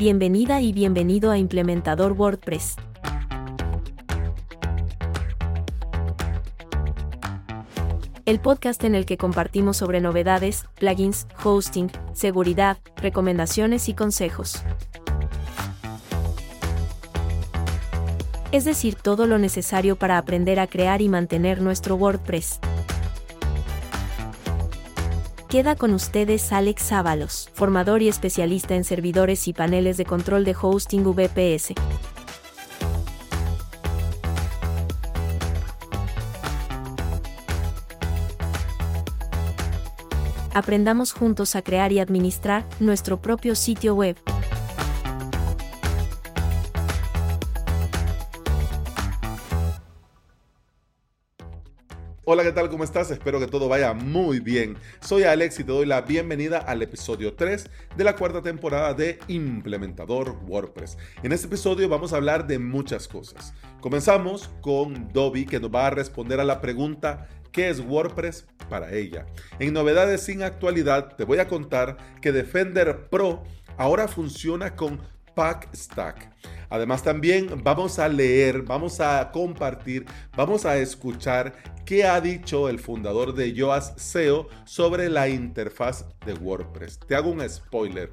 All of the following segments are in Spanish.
Bienvenida y bienvenido a Implementador WordPress. El podcast en el que compartimos sobre novedades, plugins, hosting, seguridad, recomendaciones y consejos. Es decir, todo lo necesario para aprender a crear y mantener nuestro WordPress. Queda con ustedes Alex Ábalos, formador y especialista en servidores y paneles de control de hosting VPS. Aprendamos juntos a crear y administrar nuestro propio sitio web. Hola, ¿qué tal? ¿Cómo estás? Espero que todo vaya muy bien. Soy Alex y te doy la bienvenida al episodio 3 de la cuarta temporada de Implementador WordPress. En este episodio vamos a hablar de muchas cosas. Comenzamos con Dobby que nos va a responder a la pregunta ¿Qué es WordPress para ella? En novedades sin actualidad te voy a contar que Defender Pro ahora funciona con Packstack. Además también vamos a leer, vamos a compartir, vamos a escuchar qué ha dicho el fundador de Yoast SEO sobre la interfaz de WordPress. Te hago un spoiler.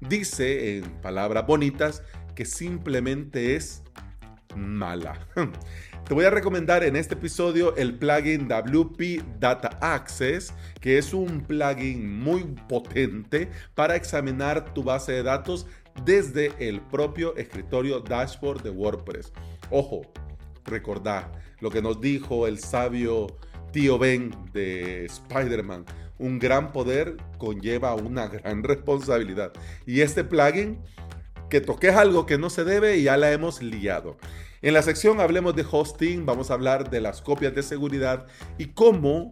Dice en palabras bonitas que simplemente es mala. Te voy a recomendar en este episodio el plugin WP Data Access, que es un plugin muy potente para examinar tu base de datos desde el propio escritorio dashboard de WordPress. Ojo, recordad lo que nos dijo el sabio tío Ben de Spider-Man. Un gran poder conlleva una gran responsabilidad. Y este plugin, que toques algo que no se debe ya la hemos liado. En la sección Hablemos de Hosting, vamos a hablar de las copias de seguridad y cómo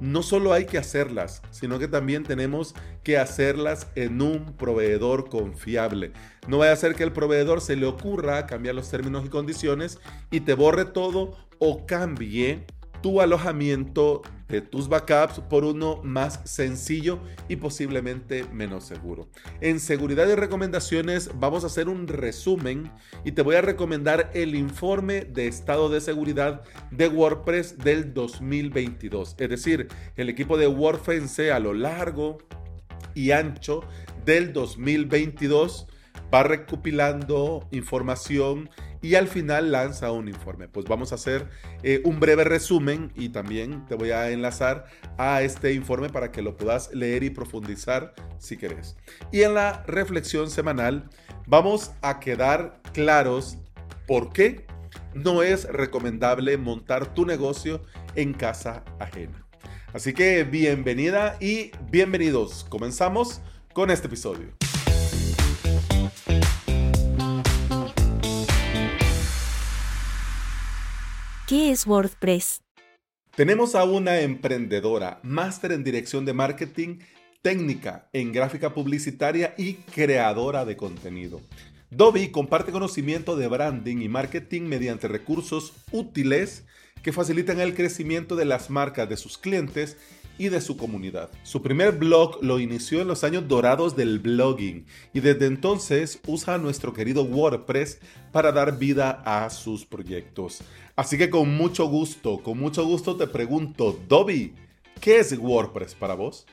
no solo hay que hacerlas, sino que también tenemos que hacerlas en un proveedor confiable. No vaya a ser que el proveedor se le ocurra cambiar los términos y condiciones y te borre todo o cambie tu alojamiento de tus backups por uno más sencillo y posiblemente menos seguro. En seguridad y recomendaciones vamos a hacer un resumen y te voy a recomendar el informe de estado de seguridad de WordPress del 2022. Es decir, el equipo de WordFence a lo largo y ancho del 2022 va recopilando información y al final lanza un informe. Pues vamos a hacer eh, un breve resumen y también te voy a enlazar a este informe para que lo puedas leer y profundizar si querés. Y en la reflexión semanal vamos a quedar claros por qué no es recomendable montar tu negocio en casa ajena. Así que bienvenida y bienvenidos. Comenzamos con este episodio. ¿Qué es WordPress? Tenemos a una emprendedora, máster en dirección de marketing, técnica en gráfica publicitaria y creadora de contenido. Dobby comparte conocimiento de branding y marketing mediante recursos útiles que facilitan el crecimiento de las marcas de sus clientes y de su comunidad. Su primer blog lo inició en los años dorados del blogging y desde entonces usa nuestro querido WordPress para dar vida a sus proyectos. Así que con mucho gusto, con mucho gusto te pregunto, Dobby, ¿qué es WordPress para vos?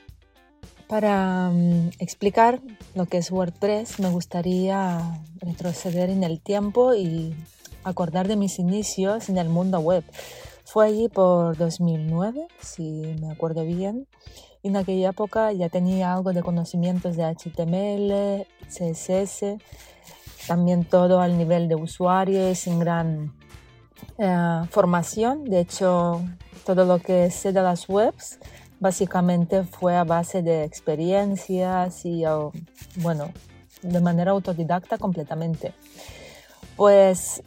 Para mm, explicar lo que es WordPress, me gustaría retroceder en el tiempo y acordar de mis inicios en el mundo web. Fue allí por 2009, si me acuerdo bien. Y en aquella época ya tenía algo de conocimientos de HTML, CSS, también todo al nivel de usuario sin gran eh, formación. De hecho, todo lo que sé de las webs básicamente fue a base de experiencias y, bueno, de manera autodidacta completamente. Pues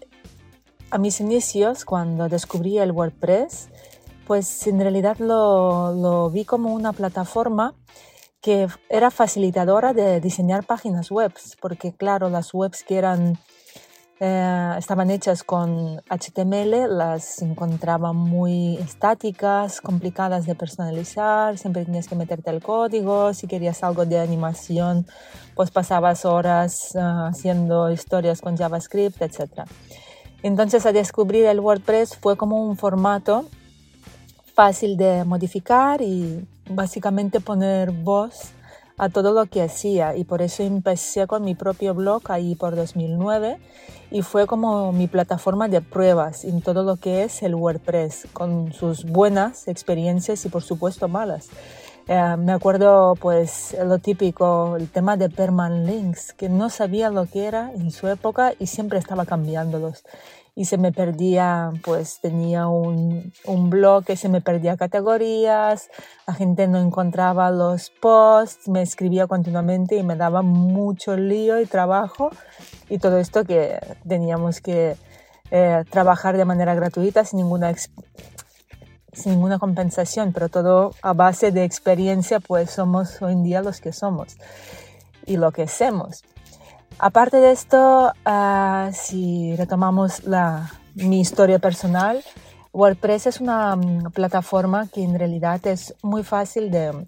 a mis inicios, cuando descubrí el WordPress, pues en realidad lo, vi como una plataforma que era facilitadora de diseñar páginas web, porque claro, las webs que eran eh, estaban hechas con HTML, las encontraba muy estáticas, complicadas de personalizar, siempre tenías que meterte el código, si querías algo de animación, pues pasabas horas eh, haciendo historias con JavaScript, etc. Entonces a descubrir el WordPress fue como un formato fácil de modificar y básicamente poner voz a todo lo que hacía y por eso empecé con mi propio blog ahí por 2009 y fue como mi plataforma de pruebas en todo lo que es el WordPress, con sus buenas experiencias y por supuesto malas. Eh, me acuerdo pues lo típico, el tema de permalinks, que no sabía lo que era en su época y siempre estaba cambiándolos y se me perdía, pues tenía un, un, blog que se me perdía categorías, la gente no encontraba los posts, me escribía continuamente y me daba mucho lío y trabajo y todo esto que teníamos que eh, trabajar de manera gratuita sin ninguna, sin ninguna compensación, pero todo a base de experiencia, pues somos hoy en día los que somos y lo que hacemos. Aparte de esto, ah, si retomamos mi historia personal, WordPress es una mm, plataforma que en realidad es muy fácil de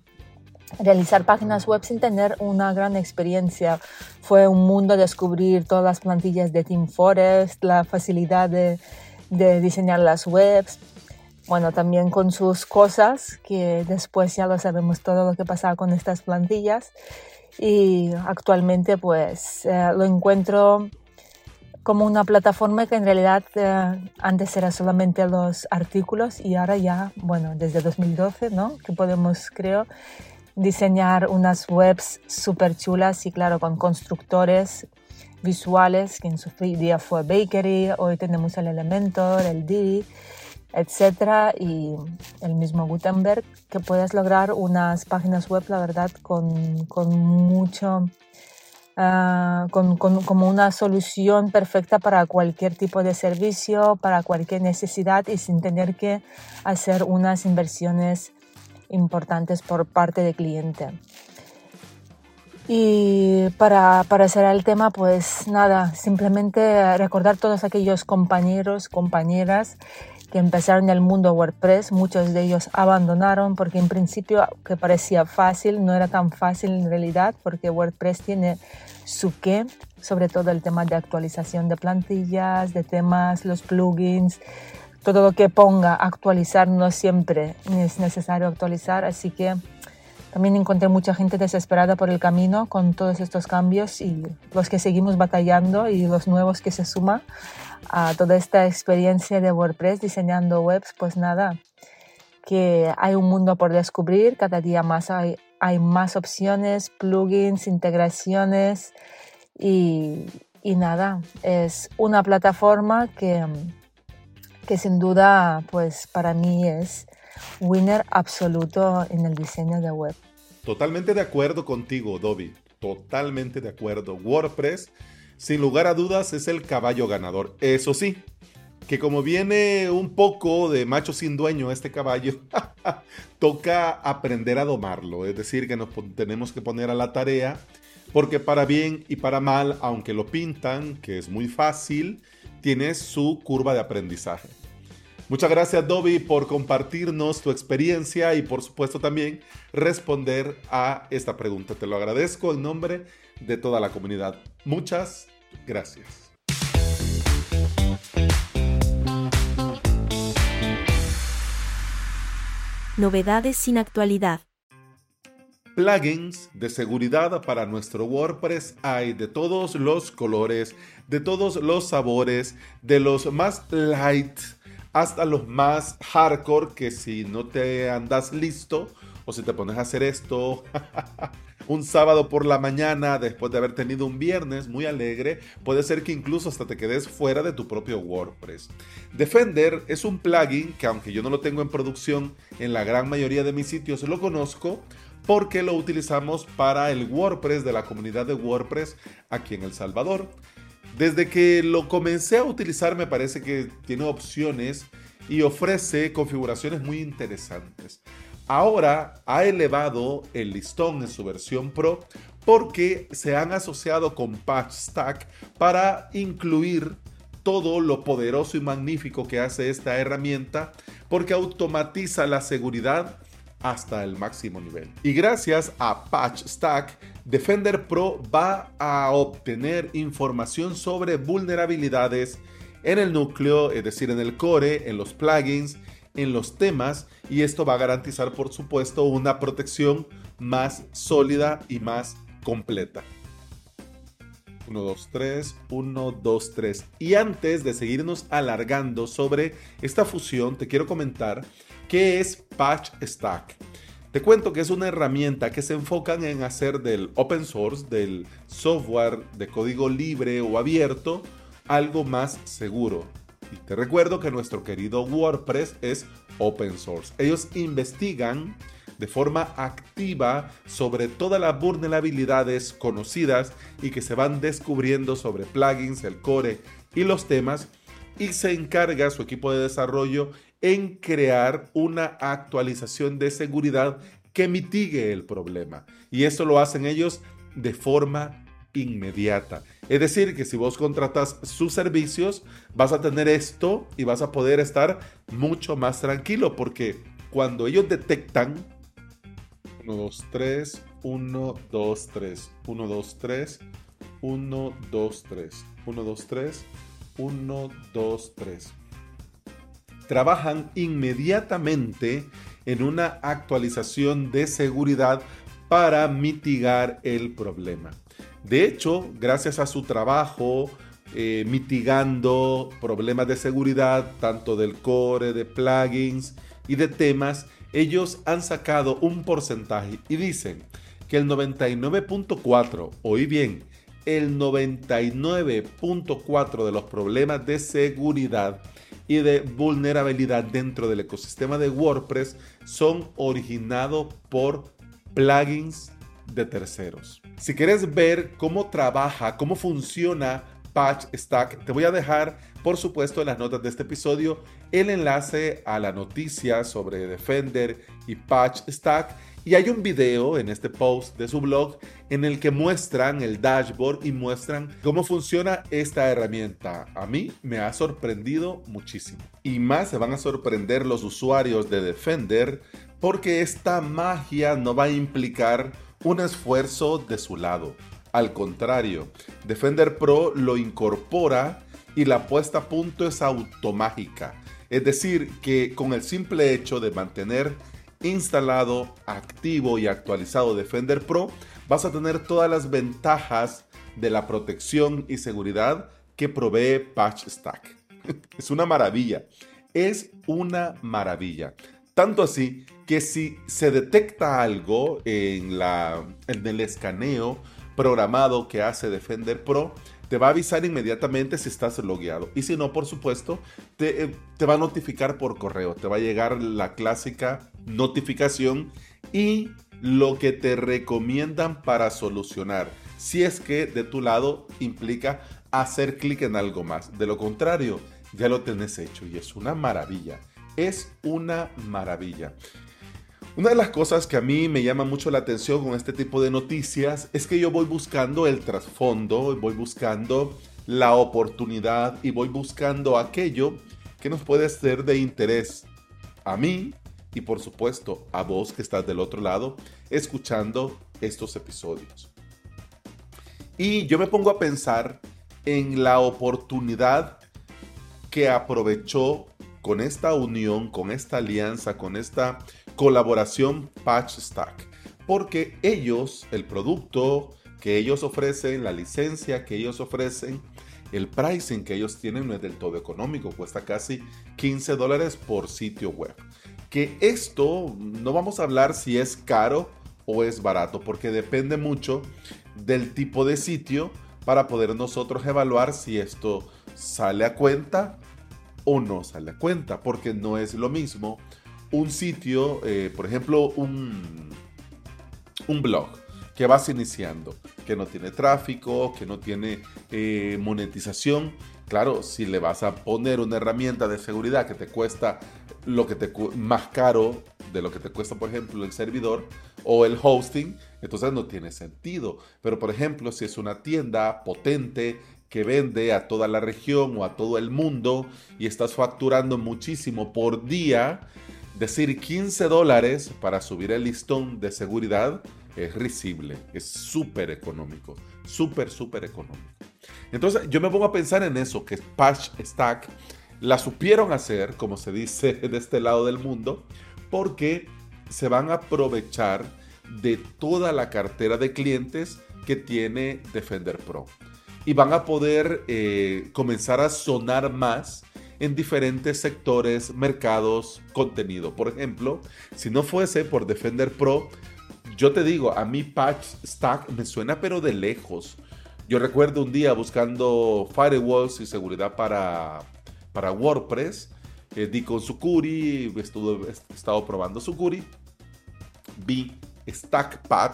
realizar páginas web sin tener una gran experiencia. Fue un mundo descubrir todas las plantillas de Team Forest, la facilidad de, de diseñar las webs. Bueno, también con sus cosas, que después ya lo sabemos todo lo que pasaba con estas plantillas y actualmente pues eh, lo encuentro como una plataforma que en realidad eh, antes era solamente los artículos y ahora ya, bueno, desde 2012, ¿no? Que podemos, creo, diseñar unas webs súper chulas y claro, con constructores visuales, que en su día fue Bakery, hoy tenemos el Elementor, el Didi etcétera, y el mismo Gutenberg, que puedes lograr unas páginas web, la verdad, con, con mucho, uh, con, como una solución perfecta para cualquier tipo de servicio, para cualquier necesidad y sin tener que hacer unas inversiones importantes por parte del cliente. Y para, para cerrar el tema, pues nada, simplemente recordar todos aquellos compañeros, compañeras que empezaron el mundo WordPress, muchos de ellos abandonaron porque en principio que parecía fácil, no era tan fácil en realidad porque WordPress tiene su qué, sobre todo el tema de actualización de plantillas, de temas, los plugins, todo lo que ponga actualizar no siempre es necesario actualizar, así que también encontré mucha gente desesperada por el camino con todos estos cambios y los que seguimos batallando y los nuevos que se suman a toda esta experiencia de WordPress diseñando webs, pues nada, que hay un mundo por descubrir, cada día más hay, hay más opciones, plugins, integraciones y, y nada, es una plataforma que, que sin duda pues para mí es winner absoluto en el diseño de web. Totalmente de acuerdo contigo, Dobby. Totalmente de acuerdo. WordPress sin lugar a dudas es el caballo ganador. Eso sí, que como viene un poco de macho sin dueño este caballo, toca aprender a domarlo. Es decir, que nos tenemos que poner a la tarea, porque para bien y para mal, aunque lo pintan, que es muy fácil, tiene su curva de aprendizaje. Muchas gracias Dobby por compartirnos tu experiencia y por supuesto también responder a esta pregunta. Te lo agradezco en nombre de toda la comunidad. Muchas gracias. Novedades sin actualidad. Plugins de seguridad para nuestro WordPress hay de todos los colores, de todos los sabores, de los más light hasta los más hardcore que si no te andas listo o si te pones a hacer esto un sábado por la mañana después de haber tenido un viernes muy alegre, puede ser que incluso hasta te quedes fuera de tu propio WordPress. Defender es un plugin que aunque yo no lo tengo en producción en la gran mayoría de mis sitios, lo conozco porque lo utilizamos para el WordPress de la comunidad de WordPress aquí en El Salvador. Desde que lo comencé a utilizar me parece que tiene opciones y ofrece configuraciones muy interesantes. Ahora ha elevado el listón en su versión Pro porque se han asociado con PatchStack para incluir todo lo poderoso y magnífico que hace esta herramienta porque automatiza la seguridad hasta el máximo nivel. Y gracias a PatchStack, Defender Pro va a obtener información sobre vulnerabilidades en el núcleo, es decir, en el core, en los plugins, en los temas, y esto va a garantizar, por supuesto, una protección más sólida y más completa. 1, 2, 3, 1, 2, 3. Y antes de seguirnos alargando sobre esta fusión, te quiero comentar qué es Patch Stack. Te cuento que es una herramienta que se enfoca en hacer del open source, del software de código libre o abierto, algo más seguro. Y te recuerdo que nuestro querido WordPress es open source. Ellos investigan de forma activa sobre todas las vulnerabilidades conocidas y que se van descubriendo sobre plugins, el core y los temas y se encarga su equipo de desarrollo en crear una actualización de seguridad que mitigue el problema. Y esto lo hacen ellos de forma inmediata. Es decir, que si vos contratas sus servicios, vas a tener esto y vas a poder estar mucho más tranquilo porque cuando ellos detectan 1, 2, 3, 1, 2, 3, 1, 2, 3, 1, 2, 3, 1, 2, 3, 1, 2, 3. Trabajan inmediatamente en una actualización de seguridad para mitigar el problema. De hecho, gracias a su trabajo eh, mitigando problemas de seguridad, tanto del core, de plugins y de temas, ellos han sacado un porcentaje y dicen que el 99.4, oí bien, el 99.4 de los problemas de seguridad y de vulnerabilidad dentro del ecosistema de WordPress son originados por plugins de terceros. Si quieres ver cómo trabaja, cómo funciona Patch Stack, te voy a dejar, por supuesto, en las notas de este episodio el enlace a la noticia sobre Defender y Patch Stack. Y hay un video en este post de su blog en el que muestran el dashboard y muestran cómo funciona esta herramienta. A mí me ha sorprendido muchísimo. Y más se van a sorprender los usuarios de Defender porque esta magia no va a implicar un esfuerzo de su lado. Al contrario, Defender Pro lo incorpora y la puesta a punto es automágica. Es decir, que con el simple hecho de mantener instalado, activo y actualizado Defender Pro, vas a tener todas las ventajas de la protección y seguridad que provee Patch Stack. es una maravilla. Es una maravilla. Tanto así que si se detecta algo en, la, en el escaneo programado que hace Defender Pro, te va a avisar inmediatamente si estás logueado. Y si no, por supuesto, te, eh, te, va a notificar por correo. Te va a llegar la clásica notificación y lo que te recomiendan para solucionar. Si es que de tu lado implica hacer clic en algo más. De lo contrario, ya lo tenés hecho y es una maravilla es una maravilla. Una de las cosas que a mí me llama mucho la atención con este tipo de noticias es que yo voy buscando el trasfondo, voy buscando la oportunidad y voy buscando aquello que nos puede ser de interés a mí y por supuesto a vos que estás del otro lado escuchando estos episodios. Y yo me pongo a pensar en la oportunidad que aprovechó con esta unión, con esta alianza, con esta colaboración Patch Stack. Porque ellos, el producto que ellos ofrecen, la licencia que ellos ofrecen, el pricing que ellos tienen no es del todo económico, cuesta casi 15 dólares por sitio web. Que esto no vamos a hablar si es caro o es barato, porque depende mucho del tipo de sitio para poder nosotros evaluar si esto sale a cuenta o no sale a cuenta, porque no es lo mismo un sitio, eh, por ejemplo, un, un blog que vas iniciando, que no tiene tráfico, que no tiene eh, monetización. Claro, si le vas a poner una herramienta de seguridad que te cuesta lo que te más caro de lo que te cuesta, por ejemplo, el servidor o el hosting, entonces no tiene sentido. Pero, por ejemplo, si es una tienda potente que vende a toda la región o a todo el mundo y estás facturando muchísimo por día, decir 15 dólares para subir el listón de seguridad es risible, es súper económico, súper, súper económico. Entonces yo me pongo a pensar en eso, que Patch Stack la supieron hacer, como se dice de este lado del mundo, porque se van a aprovechar de toda la cartera de clientes que tiene Defender Pro. Y van a poder eh, comenzar a sonar más en diferentes sectores, mercados, contenido. Por ejemplo, si no fuese por Defender Pro, yo te digo, a mí Patch Stack me suena pero de lejos. Yo recuerdo un día buscando firewalls y seguridad para, para WordPress, eh, di con Sucuri, estuve, he estado probando Sucuri, vi StackPad,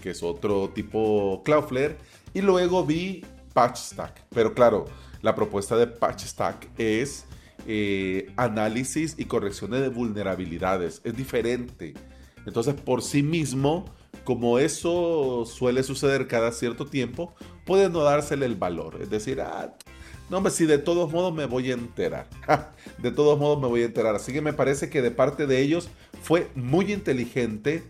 que es otro tipo Cloudflare, y luego vi PatchStack. Pero claro, la propuesta de PatchStack es eh, análisis y correcciones de vulnerabilidades, es diferente entonces, por sí mismo, como eso suele suceder cada cierto tiempo, puede no dársele el valor. Es decir, ah, no, hombre, si de todos modos me voy a enterar. de todos modos me voy a enterar. Así que me parece que de parte de ellos fue muy inteligente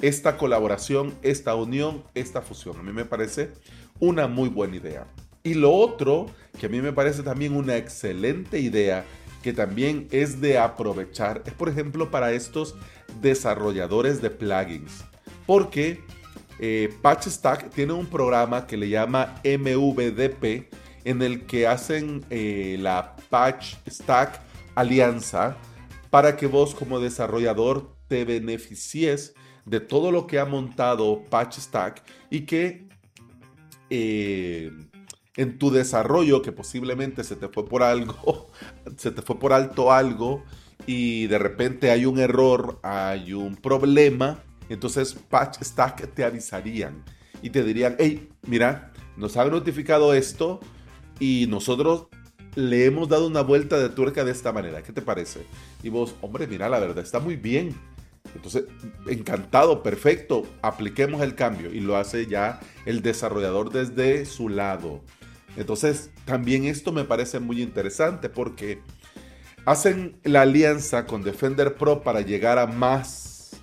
esta colaboración, esta unión, esta fusión. A mí me parece una muy buena idea. Y lo otro, que a mí me parece también una excelente idea, que también es de aprovechar, es por ejemplo para estos desarrolladores de plugins. Porque eh, PatchStack tiene un programa que le llama MVDP en el que hacen eh, la PatchStack alianza para que vos como desarrollador te beneficies de todo lo que ha montado PatchStack y que eh, en tu desarrollo, que posiblemente se te fue por algo, se te fue por alto algo, y de repente hay un error, hay un problema, entonces Patch Stack te avisarían y te dirían, hey, mira, nos han notificado esto y nosotros le hemos dado una vuelta de tuerca de esta manera. ¿Qué te parece? Y vos, hombre, mira, la verdad está muy bien. Entonces, encantado, perfecto, apliquemos el cambio y lo hace ya el desarrollador desde su lado. Entonces, también esto me parece muy interesante porque hacen la alianza con Defender Pro para llegar a más,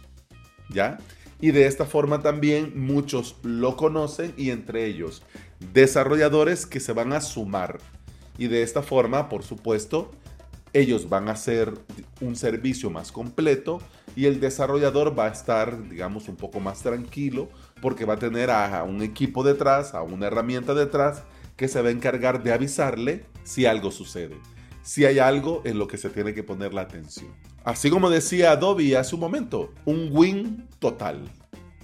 ¿ya? Y de esta forma también muchos lo conocen y entre ellos desarrolladores que se van a sumar. Y de esta forma, por supuesto, ellos van a hacer un servicio más completo y el desarrollador va a estar, digamos, un poco más tranquilo porque va a tener a un equipo detrás, a una herramienta detrás que se va a encargar de avisarle si algo sucede si hay algo en lo que se tiene que poner la atención. Así como decía Adobe hace un momento, un win total.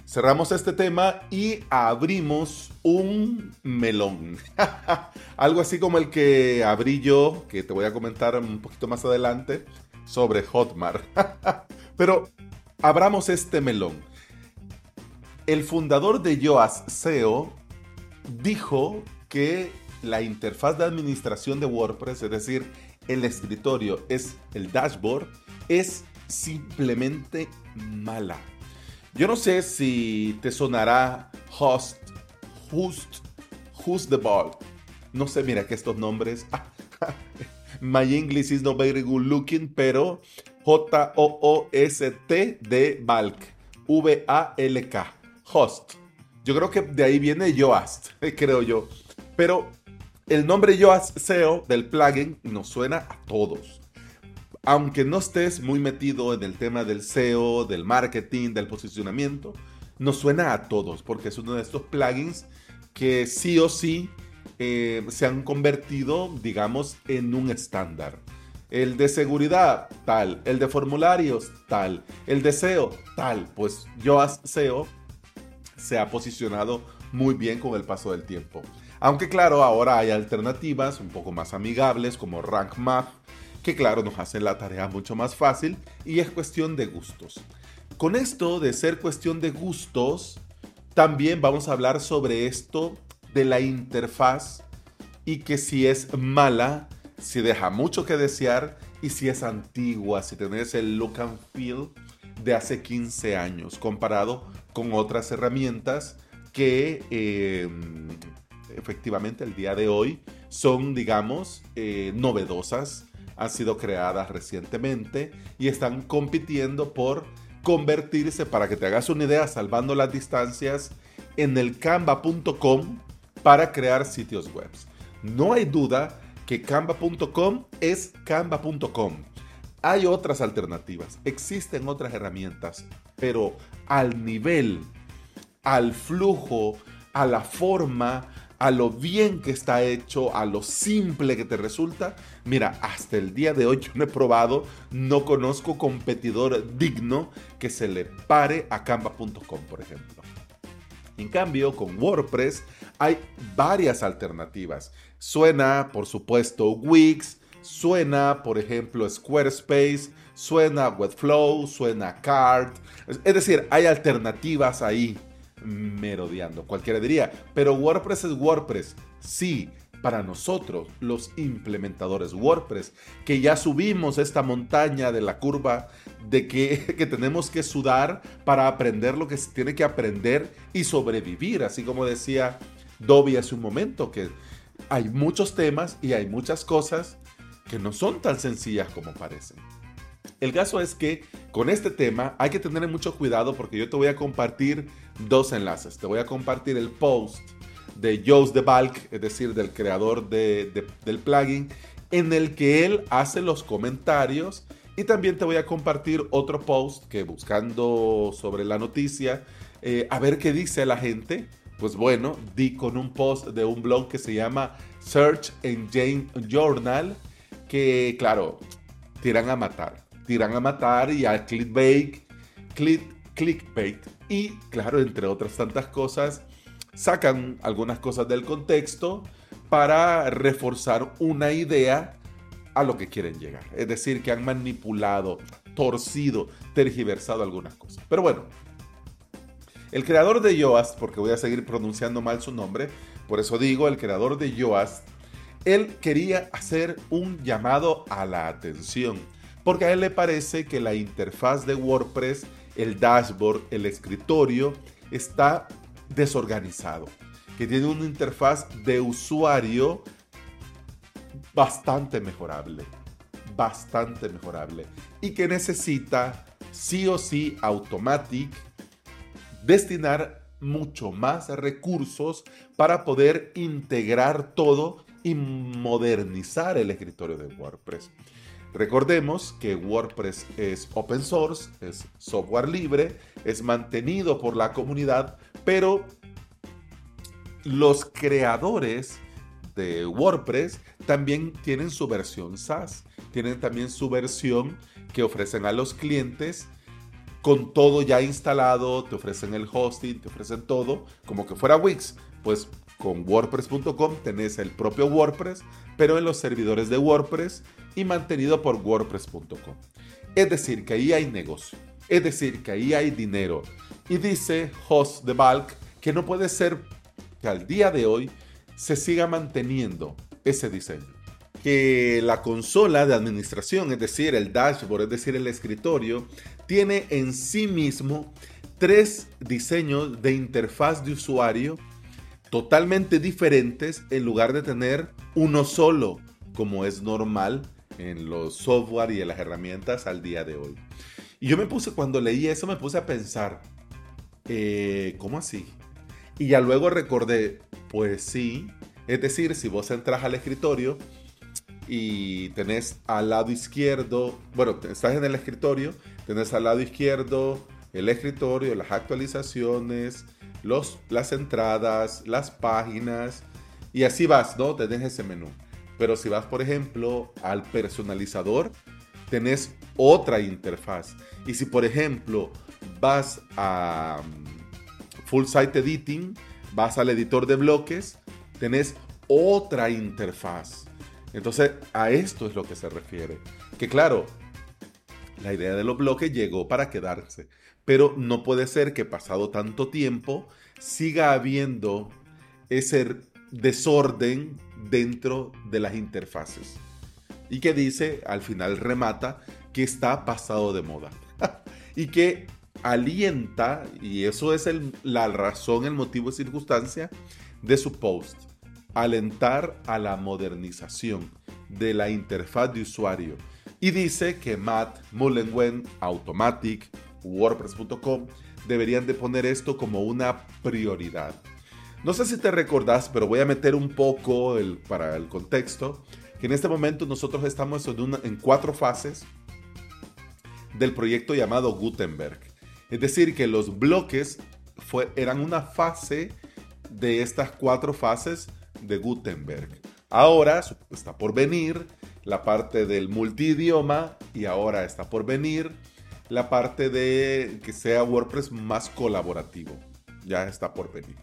Cerramos este tema y abrimos un melón. Algo así como el que abrí yo, que te voy a comentar un poquito más adelante, sobre Hotmart. Pero abramos este melón. El fundador de Yoast SEO dijo que la interfaz de administración de WordPress, es decir, el escritorio es el dashboard, es simplemente mala. Yo no sé si te sonará host, host, host the ball. No sé, mira que estos nombres. My English is not very good looking, pero J-O-O-S-T de Valk. V-A-L-K. Host. Yo creo que de ahí viene Yoast, creo yo. Pero el nombre Yoast SEO del plugin nos suena a todos. Aunque no estés muy metido en el tema del SEO, del marketing, del posicionamiento, nos suena a todos porque es uno de estos plugins que sí o sí eh, se han convertido, digamos, en un estándar. El de seguridad, tal. El de formularios, tal. El de SEO, tal. Pues Yoast SEO se ha posicionado muy bien con el paso del tiempo. Aunque claro, ahora hay alternativas un poco más amigables como Rank Math, que claro nos hacen la tarea mucho más fácil y es cuestión de gustos. Con esto de ser cuestión de gustos, también vamos a hablar sobre esto de la interfaz y que si es mala, si deja mucho que desear y si es antigua, si tenés el look and feel de hace 15 años, comparado con otras herramientas que eh, efectivamente el día de hoy son, digamos, eh, novedosas, han sido creadas recientemente y están compitiendo por convertirse, para que te hagas una idea, salvando las distancias, en el canva.com para crear sitios web. No hay duda que canva.com es canva.com. Hay otras alternativas, existen otras herramientas, pero al nivel, al flujo, a la forma, a lo bien que está hecho, a lo simple que te resulta. Mira, hasta el día de hoy yo no he probado, no conozco competidor digno que se le pare a canva.com, por ejemplo. En cambio, con WordPress hay varias alternativas. Suena, por supuesto, Wix, suena, por ejemplo, Squarespace, suena Webflow, suena Card. Es decir, hay alternativas ahí merodeando. Cualquiera diría, pero WordPress es WordPress. Sí, para nosotros, los implementadores WordPress, que ya subimos esta montaña de la curva de que, que, tenemos que sudar para aprender lo que se tiene que aprender y sobrevivir, así como decía Dobby hace un momento, que hay muchos temas y hay muchas cosas que no son tan sencillas como parecen. El caso es que con este tema hay que tener mucho cuidado porque yo te voy a compartir dos enlaces. Te voy a compartir el post de Joe's the Balk, es decir, del creador del plugin, en el que él hace los comentarios. Y también te voy a compartir otro post que buscando sobre la noticia, eh, a ver qué dice la gente. Pues bueno, di con un post de un blog que se llama Search Engine Journal, que claro, tiran a matar. Tiran a matar y a clickbait, click, clickbait y claro, entre otras tantas cosas, sacan algunas cosas del contexto para reforzar una idea a lo que quieren llegar. Es decir, que han manipulado, torcido, tergiversado algunas cosas. Pero bueno, el creador de Yoast, porque voy a seguir pronunciando mal su nombre, por eso digo, el creador de Yoast, él quería hacer un llamado a la atención, porque a él le parece que la interfaz de WordPress el dashboard, el escritorio, está desorganizado, que tiene una interfaz de usuario bastante mejorable, bastante mejorable, y que necesita sí o sí Automatic destinar mucho más recursos para poder integrar todo y modernizar el escritorio de WordPress. Recordemos que WordPress es open source, es software libre, es mantenido por la comunidad, pero los creadores de WordPress también tienen su versión SaaS, tienen también su versión que ofrecen a los clientes con todo ya instalado, te ofrecen el hosting, te ofrecen todo, como que fuera Wix. Pues con WordPress.com tenés el propio WordPress, pero en los servidores de WordPress y mantenido por WordPress.com. Es decir, que ahí hay negocio. Es decir, que ahí hay dinero. Y dice Host de Balk que no puede ser que al día de hoy se siga manteniendo ese diseño. Que la consola de administración, es decir, el dashboard, es decir, el escritorio, tiene en sí mismo tres diseños de interfaz de usuario totalmente diferentes en lugar de tener uno solo, como es normal en los software y en las herramientas al día de hoy. Y yo me puse, cuando leí eso, me puse a pensar, eh, ¿cómo así? Y ya luego recordé, pues sí, es decir, si vos entras al escritorio y tenés al lado izquierdo, bueno, estás en el escritorio, tenés al lado izquierdo el escritorio, las actualizaciones, los, las entradas, las páginas, y así vas, ¿no? Tenés ese menú. Pero si vas, por ejemplo, al personalizador, tenés otra interfaz. Y si, por ejemplo, vas a mm, Full Site Editing, vas al editor de bloques, tenés otra interfaz. Entonces, a esto es lo que se refiere. Que claro, la idea de los bloques llegó para quedarse, pero no puede ser que pasado tanto tiempo siga habiendo ese desorden dentro de las interfaces. Y que dice, al final remata, que está pasado de moda. y que alienta, y eso es la razón, el motivo y circunstancia de su post, alentar a la modernización de la interfaz de usuario. Y dice que Matt Mullenwen, Automatic, WordPress.com deberían de poner esto como una prioridad. No sé si te recordás, pero voy a meter un poco para el contexto, que en este momento nosotros estamos en, en cuatro fases del proyecto llamado Gutenberg. Es decir, que los bloques eran una fase de estas cuatro fases de Gutenberg. Ahora está por venir la parte del multidioma y ahora está por venir la parte de que sea WordPress más colaborativo. Ya está por venir.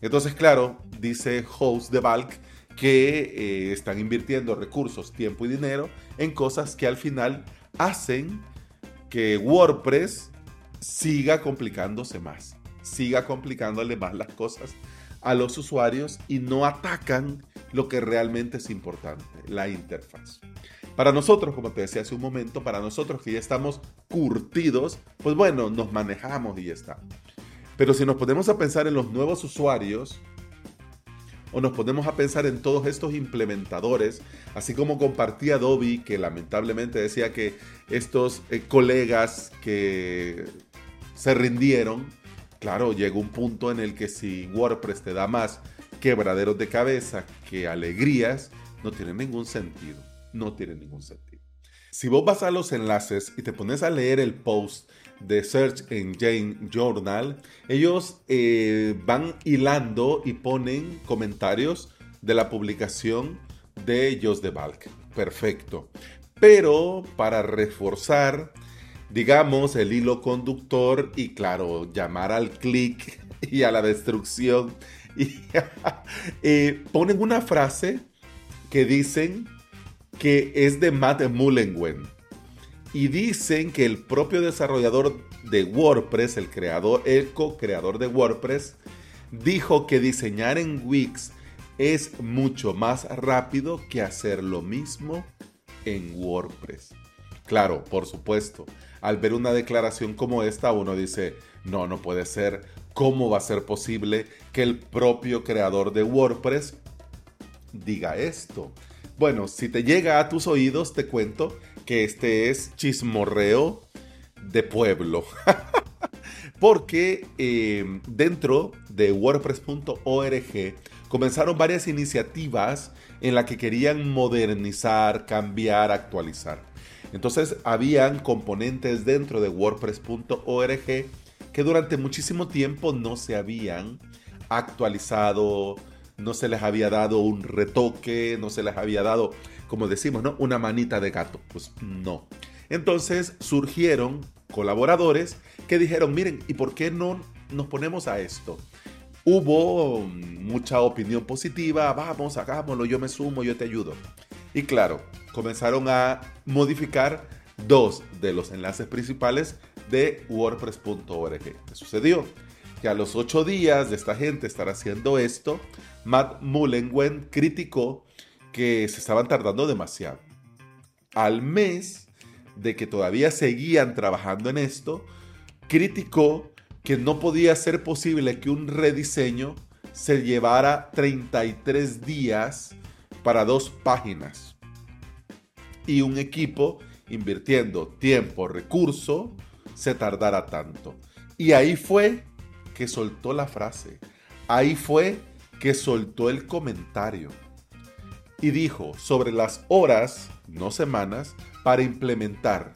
Entonces, claro, dice Host de Valk que eh, están invirtiendo recursos, tiempo y dinero en cosas que al final hacen que WordPress siga complicándose más, siga complicándole más las cosas a los usuarios y no atacan lo que realmente es importante, la interfaz. Para nosotros, como te decía hace un momento, para nosotros que ya estamos curtidos, pues bueno, nos manejamos y ya está. Pero si nos ponemos a pensar en los nuevos usuarios, o nos ponemos a pensar en todos estos implementadores, así como compartía Adobe, que lamentablemente decía que estos eh, colegas que se rindieron, claro, llega un punto en el que si WordPress te da más quebraderos de cabeza que alegrías, no tiene ningún sentido, no tiene ningún sentido. Si vos vas a los enlaces y te pones a leer el post de Search Engine Journal, ellos eh, van hilando y ponen comentarios de la publicación de Jos de Balk. Perfecto. Pero para reforzar, digamos, el hilo conductor y claro, llamar al clic y a la destrucción, y, eh, ponen una frase que dicen que es de Matt Mullenwen y dicen que el propio desarrollador de WordPress, el creador, el co-creador de WordPress, dijo que diseñar en Wix es mucho más rápido que hacer lo mismo en WordPress. Claro, por supuesto, al ver una declaración como esta, uno dice, no, no puede ser. ¿Cómo va a ser posible que el propio creador de WordPress diga esto? Bueno, si te llega a tus oídos, te cuento que este es chismorreo de pueblo. Porque eh, dentro de WordPress.org comenzaron varias iniciativas en las que querían modernizar, cambiar, actualizar. Entonces habían componentes dentro de WordPress.org que durante muchísimo tiempo no se habían actualizado, no se les había dado un retoque, no se les había dado como decimos, ¿no? Una manita de gato. Pues no. Entonces surgieron colaboradores que dijeron, miren, ¿y por qué no nos ponemos a esto? Hubo mucha opinión positiva, vamos, hagámoslo, yo me sumo, yo te ayudo. Y claro, comenzaron a modificar dos de los enlaces principales de WordPress.org. ¿Qué sucedió? Que a los ocho días de esta gente estar haciendo esto, Matt Mullenwen criticó que se estaban tardando demasiado. Al mes de que todavía seguían trabajando en esto, criticó que no podía ser posible que un rediseño se llevara 33 días para dos páginas y un equipo invirtiendo tiempo, recurso, se tardara tanto. Y ahí fue que soltó la frase, ahí fue que soltó el comentario y dijo sobre las horas, no semanas, para implementar.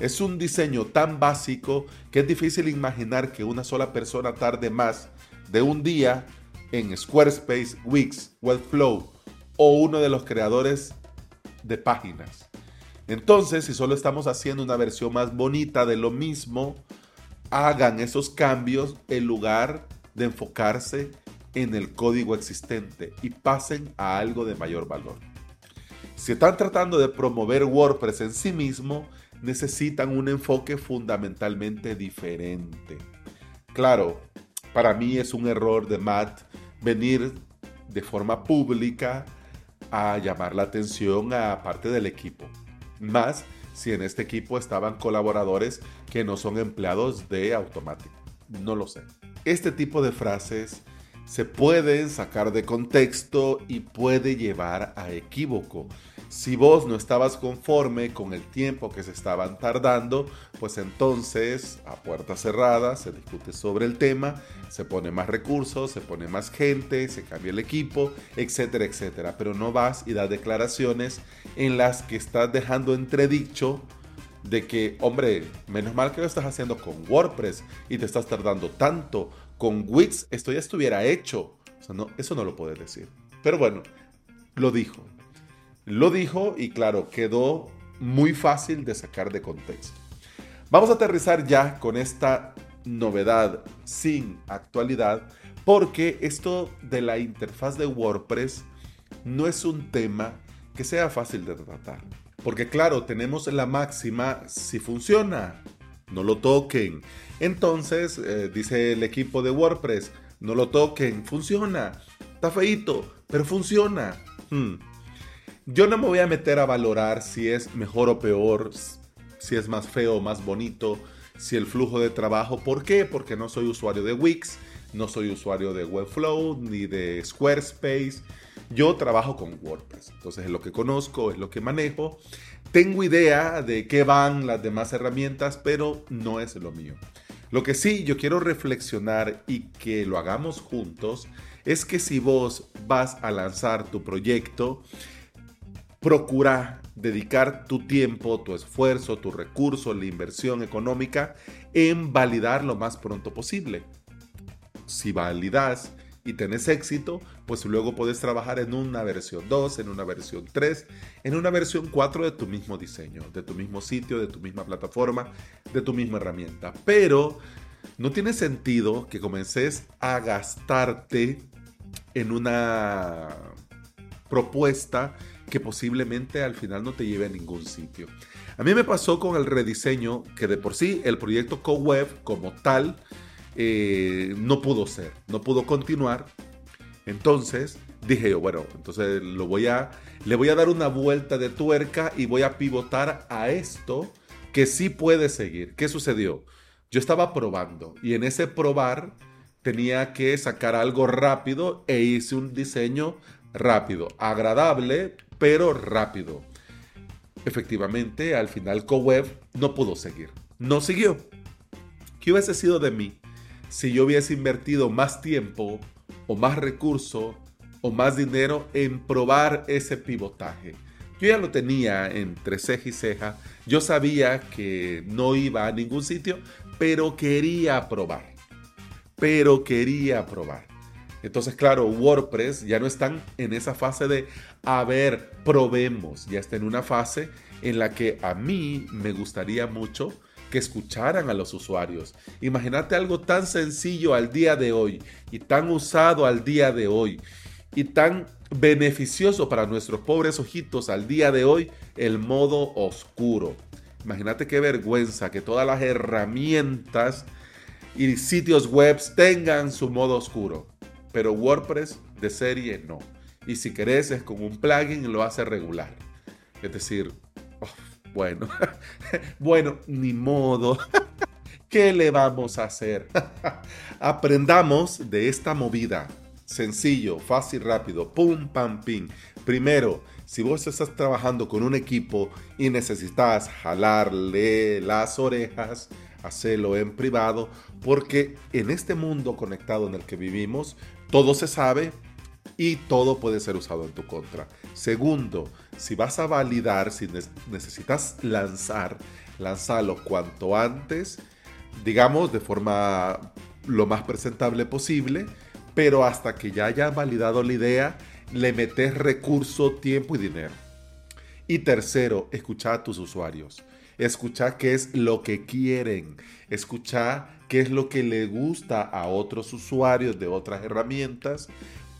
Es un diseño tan básico que es difícil imaginar que una sola persona tarde más de un día en Squarespace, Wix, Webflow o uno de los creadores de páginas. Entonces, si solo estamos haciendo una versión más bonita de lo mismo, hagan esos cambios en lugar de enfocarse en el código existente y pasen a algo de mayor valor. Si están tratando de promover WordPress en sí mismo, necesitan un enfoque fundamentalmente diferente. Claro, para mí es un error de Matt venir de forma pública a llamar la atención a parte del equipo. Más si en este equipo estaban colaboradores que no son empleados de Automatic. No lo sé. Este tipo de frases se pueden sacar de contexto y puede llevar a equívoco. Si vos no estabas conforme con el tiempo que se estaban tardando, pues entonces a puerta cerrada se discute sobre el tema, se pone más recursos, se pone más gente, se cambia el equipo, etcétera, etcétera. Pero no vas y das declaraciones en las que estás dejando entredicho de que, hombre, menos mal que lo estás haciendo con WordPress y te estás tardando tanto. Con Wix esto ya estuviera hecho. no, eso no lo puedes decir. Pero bueno, lo dijo. Lo dijo y claro, quedó muy fácil de sacar de contexto. Vamos a aterrizar ya con esta novedad sin actualidad porque esto de la interfaz de WordPress no es un tema que sea fácil de tratar. Porque claro, tenemos la máxima si funciona, no lo toquen. Entonces, eh, dice el equipo de WordPress, no lo toquen, funciona. Está feito, pero funciona. Hmm. Yo no me voy a meter a valorar si es mejor o peor, si es más feo o más bonito, si el flujo de trabajo. ¿Por qué? Porque no soy usuario de Wix, no soy usuario de Webflow ni de Squarespace. Yo trabajo con WordPress, entonces es lo que conozco, es lo que manejo. Tengo idea de qué van las demás herramientas, pero no es lo mío. Lo que sí yo quiero reflexionar y que lo hagamos juntos es que si vos vas a lanzar tu proyecto, procura dedicar tu tiempo, tu esfuerzo, tu recurso, la inversión económica en validar lo más pronto posible. Si validas y tenés éxito, pues luego puedes trabajar en una versión 2, en una versión 3, en una versión 4 de tu mismo diseño, de tu mismo sitio, de tu misma plataforma, de tu misma herramienta. Pero no tiene sentido que comences a gastarte en una propuesta que posiblemente al final no te lleve a ningún sitio. A mí me pasó con el rediseño que de por sí el proyecto CoWeb como tal eh, no pudo ser, no pudo continuar. Entonces dije yo, bueno, entonces lo voy a, le voy a dar una vuelta de tuerca y voy a pivotar a esto que sí puede seguir. ¿Qué sucedió? Yo estaba probando y en ese probar tenía que sacar algo rápido e hice un diseño rápido, agradable, pero rápido. Efectivamente, al final CoWeb no pudo seguir. No siguió. ¿Qué hubiese sido de mí si yo hubiese invertido más tiempo o más recurso o más dinero en probar ese pivotaje? Yo ya lo tenía entre ceja y ceja. Yo sabía que no iba a ningún sitio, pero quería probar. Pero quería probar. Entonces, claro, WordPress ya no están en esa fase de, a ver, probemos. Ya está en una fase en la que a mí me gustaría mucho que escucharan a los usuarios. Imagínate algo tan sencillo al día de hoy y tan usado al día de hoy y tan beneficioso para nuestros pobres ojitos al día de hoy, el modo oscuro. Imagínate qué vergüenza que todas las herramientas y sitios web tengan su modo oscuro pero WordPress de serie no. Y si querés es con un plugin lo hace regular. Es decir, oh, bueno, bueno, ni modo. ¿Qué le vamos a hacer? Aprendamos de esta movida. Sencillo, fácil, rápido. Pum, pam, pim. Primero, si vos estás trabajando con un equipo y necesitas jalarle las orejas, hacelo en privado, porque en este mundo conectado en el que vivimos, todo se sabe y todo puede ser usado en tu contra. Segundo, si vas a validar, si necesitas lanzar, lanzalo cuanto antes, digamos de forma lo más presentable posible, pero hasta que ya hayas validado la idea, le metes recurso, tiempo y dinero. Y tercero, escucha a tus usuarios. Escucha qué es lo que quieren. Escucha qué es lo que le gusta a otros usuarios de otras herramientas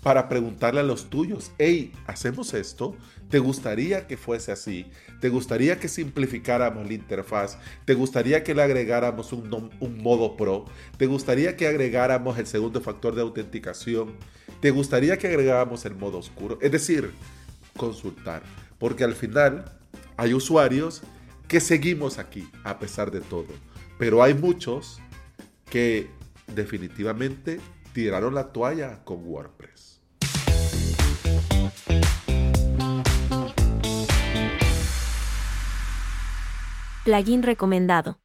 para preguntarle a los tuyos, hey, ¿hacemos esto? ¿Te gustaría que fuese así? ¿Te gustaría que simplificáramos la interfaz? ¿Te gustaría que le agregáramos un, un, modo pro? ¿Te gustaría que agregáramos el segundo factor de autenticación? ¿Te gustaría que agregáramos el modo oscuro? Es decir, consultar. Porque al final hay usuarios que seguimos aquí a pesar de todo. Pero hay muchos que definitivamente tiraron la toalla con WordPress. Plugin recomendado.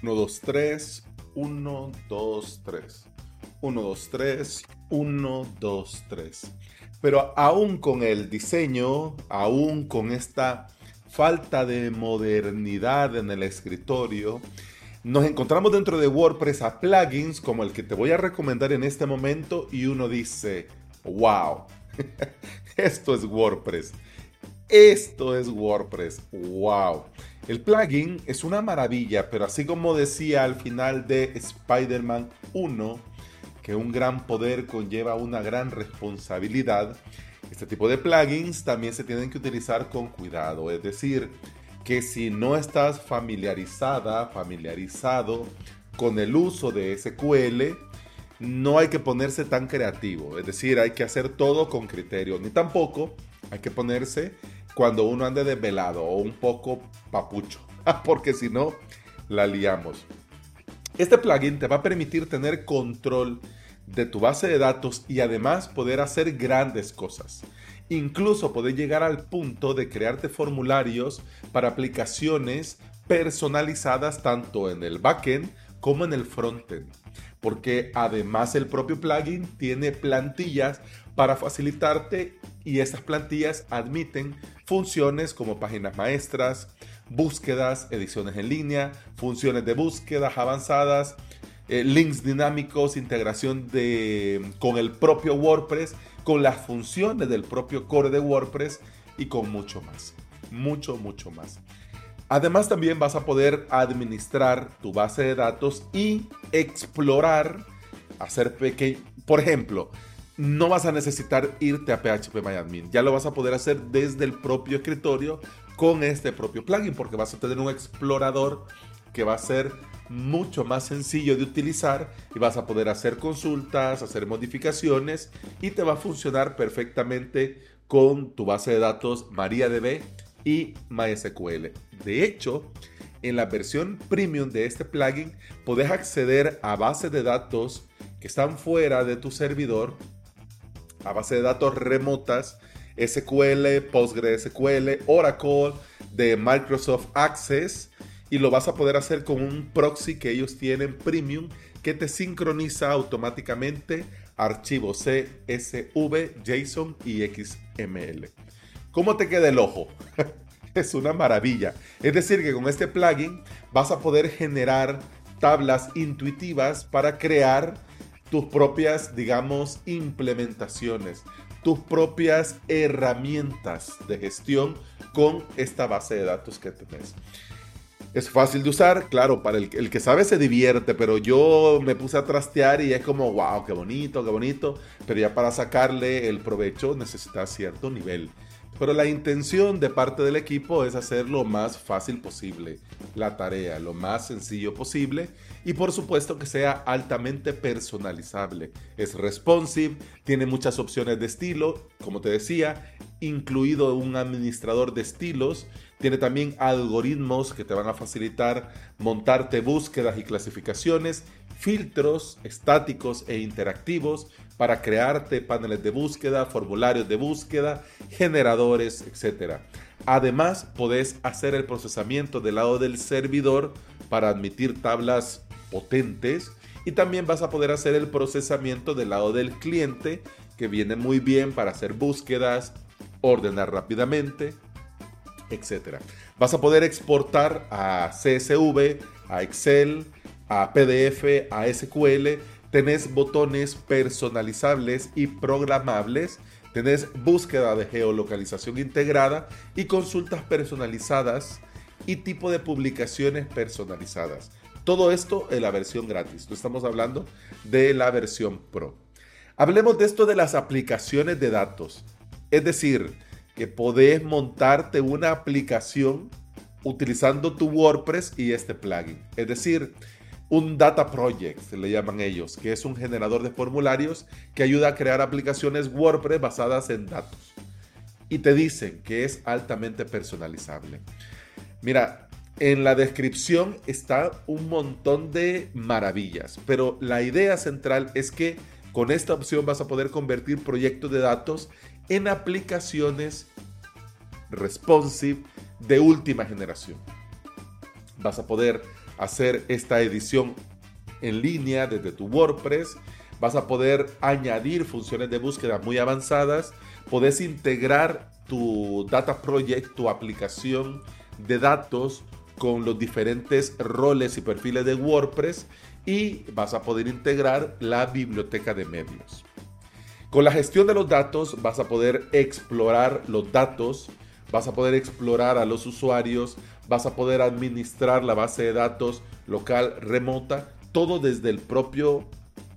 1, 2, 3, 1, 2, 3. 1, 2, 3, 1, 2, 3. Pero aún con el diseño, aún con esta falta de modernidad en el escritorio, nos encontramos dentro de WordPress a plugins como el que te voy a recomendar en este momento y uno dice, wow, esto es WordPress. Esto es WordPress. Wow. El plugin es una maravilla, pero así como decía al final de Spider-Man 1, que un gran poder conlleva una gran responsabilidad, este tipo de plugins también se tienen que utilizar con cuidado. Es decir, que si no estás familiarizada, familiarizado con el uso de SQL, no hay que ponerse tan creativo. Es decir, hay que hacer todo con criterio. Ni tampoco hay que ponerse cuando uno ande desvelado o un poco papucho, porque si no, la liamos. Este plugin te va a permitir tener control de tu base de datos y además poder hacer grandes cosas. Incluso poder llegar al punto de crearte formularios para aplicaciones personalizadas tanto en el backend como en el frontend. Porque además el propio plugin tiene plantillas para facilitarte y estas plantillas admiten funciones como páginas maestras, búsquedas, ediciones en línea, funciones de búsquedas avanzadas, eh, links dinámicos, integración de, con el propio WordPress, con las funciones del propio core de WordPress y con mucho más. Mucho, mucho más. Además también vas a poder administrar tu base de datos y explorar, hacer pequeño, por ejemplo, no vas a necesitar irte a PHP Ya lo vas a poder hacer desde el propio escritorio con este propio plugin porque vas a tener un explorador que va a ser mucho más sencillo de utilizar y vas a poder hacer consultas, hacer modificaciones y te va a funcionar perfectamente con tu base de datos MariaDB y MySQL. De hecho, en la versión premium de este plugin puedes acceder a bases de datos que están fuera de tu servidor a base de datos remotas, SQL, PostgreSQL, Oracle, de Microsoft Access y lo vas a poder hacer con un proxy que ellos tienen premium que te sincroniza automáticamente archivos CSV, JSON y XML. ¿Cómo te queda el ojo? es una maravilla. Es decir, que con este plugin vas a poder generar tablas intuitivas para crear tus propias, digamos, implementaciones, tus propias herramientas de gestión con esta base de datos que tenés. Es fácil de usar, claro, para el, que sabe se divierte, pero yo me puse a trastear y es como, wow, qué bonito, qué bonito, pero ya para sacarle el provecho necesitas cierto nivel. Pero la intención de parte del equipo es hacer lo más fácil posible la tarea, lo más sencillo posible y por supuesto que sea altamente personalizable. Es responsive, tiene muchas opciones de estilo, como te decía, incluido un administrador de estilos. Tiene también algoritmos que te van a facilitar montarte búsquedas y clasificaciones, filtros estáticos e interactivos para crearte paneles de búsqueda, formularios de búsqueda, generadores, etc. Además, podés hacer el procesamiento del lado del servidor para admitir tablas potentes y también vas a poder hacer el procesamiento del lado del cliente que viene muy bien para hacer búsquedas, ordenar rápidamente, etc. Vas a poder exportar a CSV, a Excel, a PDF, a SQL tenés botones personalizables y programables, tenés búsqueda de geolocalización integrada y consultas personalizadas y tipo de publicaciones personalizadas. Todo esto en la versión gratis. No estamos hablando de la versión Pro. Hablemos de esto de las aplicaciones de datos. Es decir, que podés montarte una aplicación utilizando tu WordPress y este plugin. Es decir, un data project, le llaman ellos, que es un generador de formularios que ayuda a crear aplicaciones WordPress basadas en datos. y te dicen que es altamente personalizable. Mira, en la descripción está un montón de maravillas, pero la idea central es que con esta opción vas a poder convertir proyectos de datos en aplicaciones responsive de última generación. Vas a poder hacer esta edición en línea desde tu WordPress. Vas a poder añadir funciones de búsqueda muy avanzadas. Puedes integrar tu data project, tu aplicación de datos con los diferentes roles y perfiles de WordPress y vas a poder integrar la biblioteca de medios. Con la gestión de los datos vas a poder explorar los datos, vas a poder explorar a los usuarios, vas a poder administrar la base de datos local remota, todo desde el propio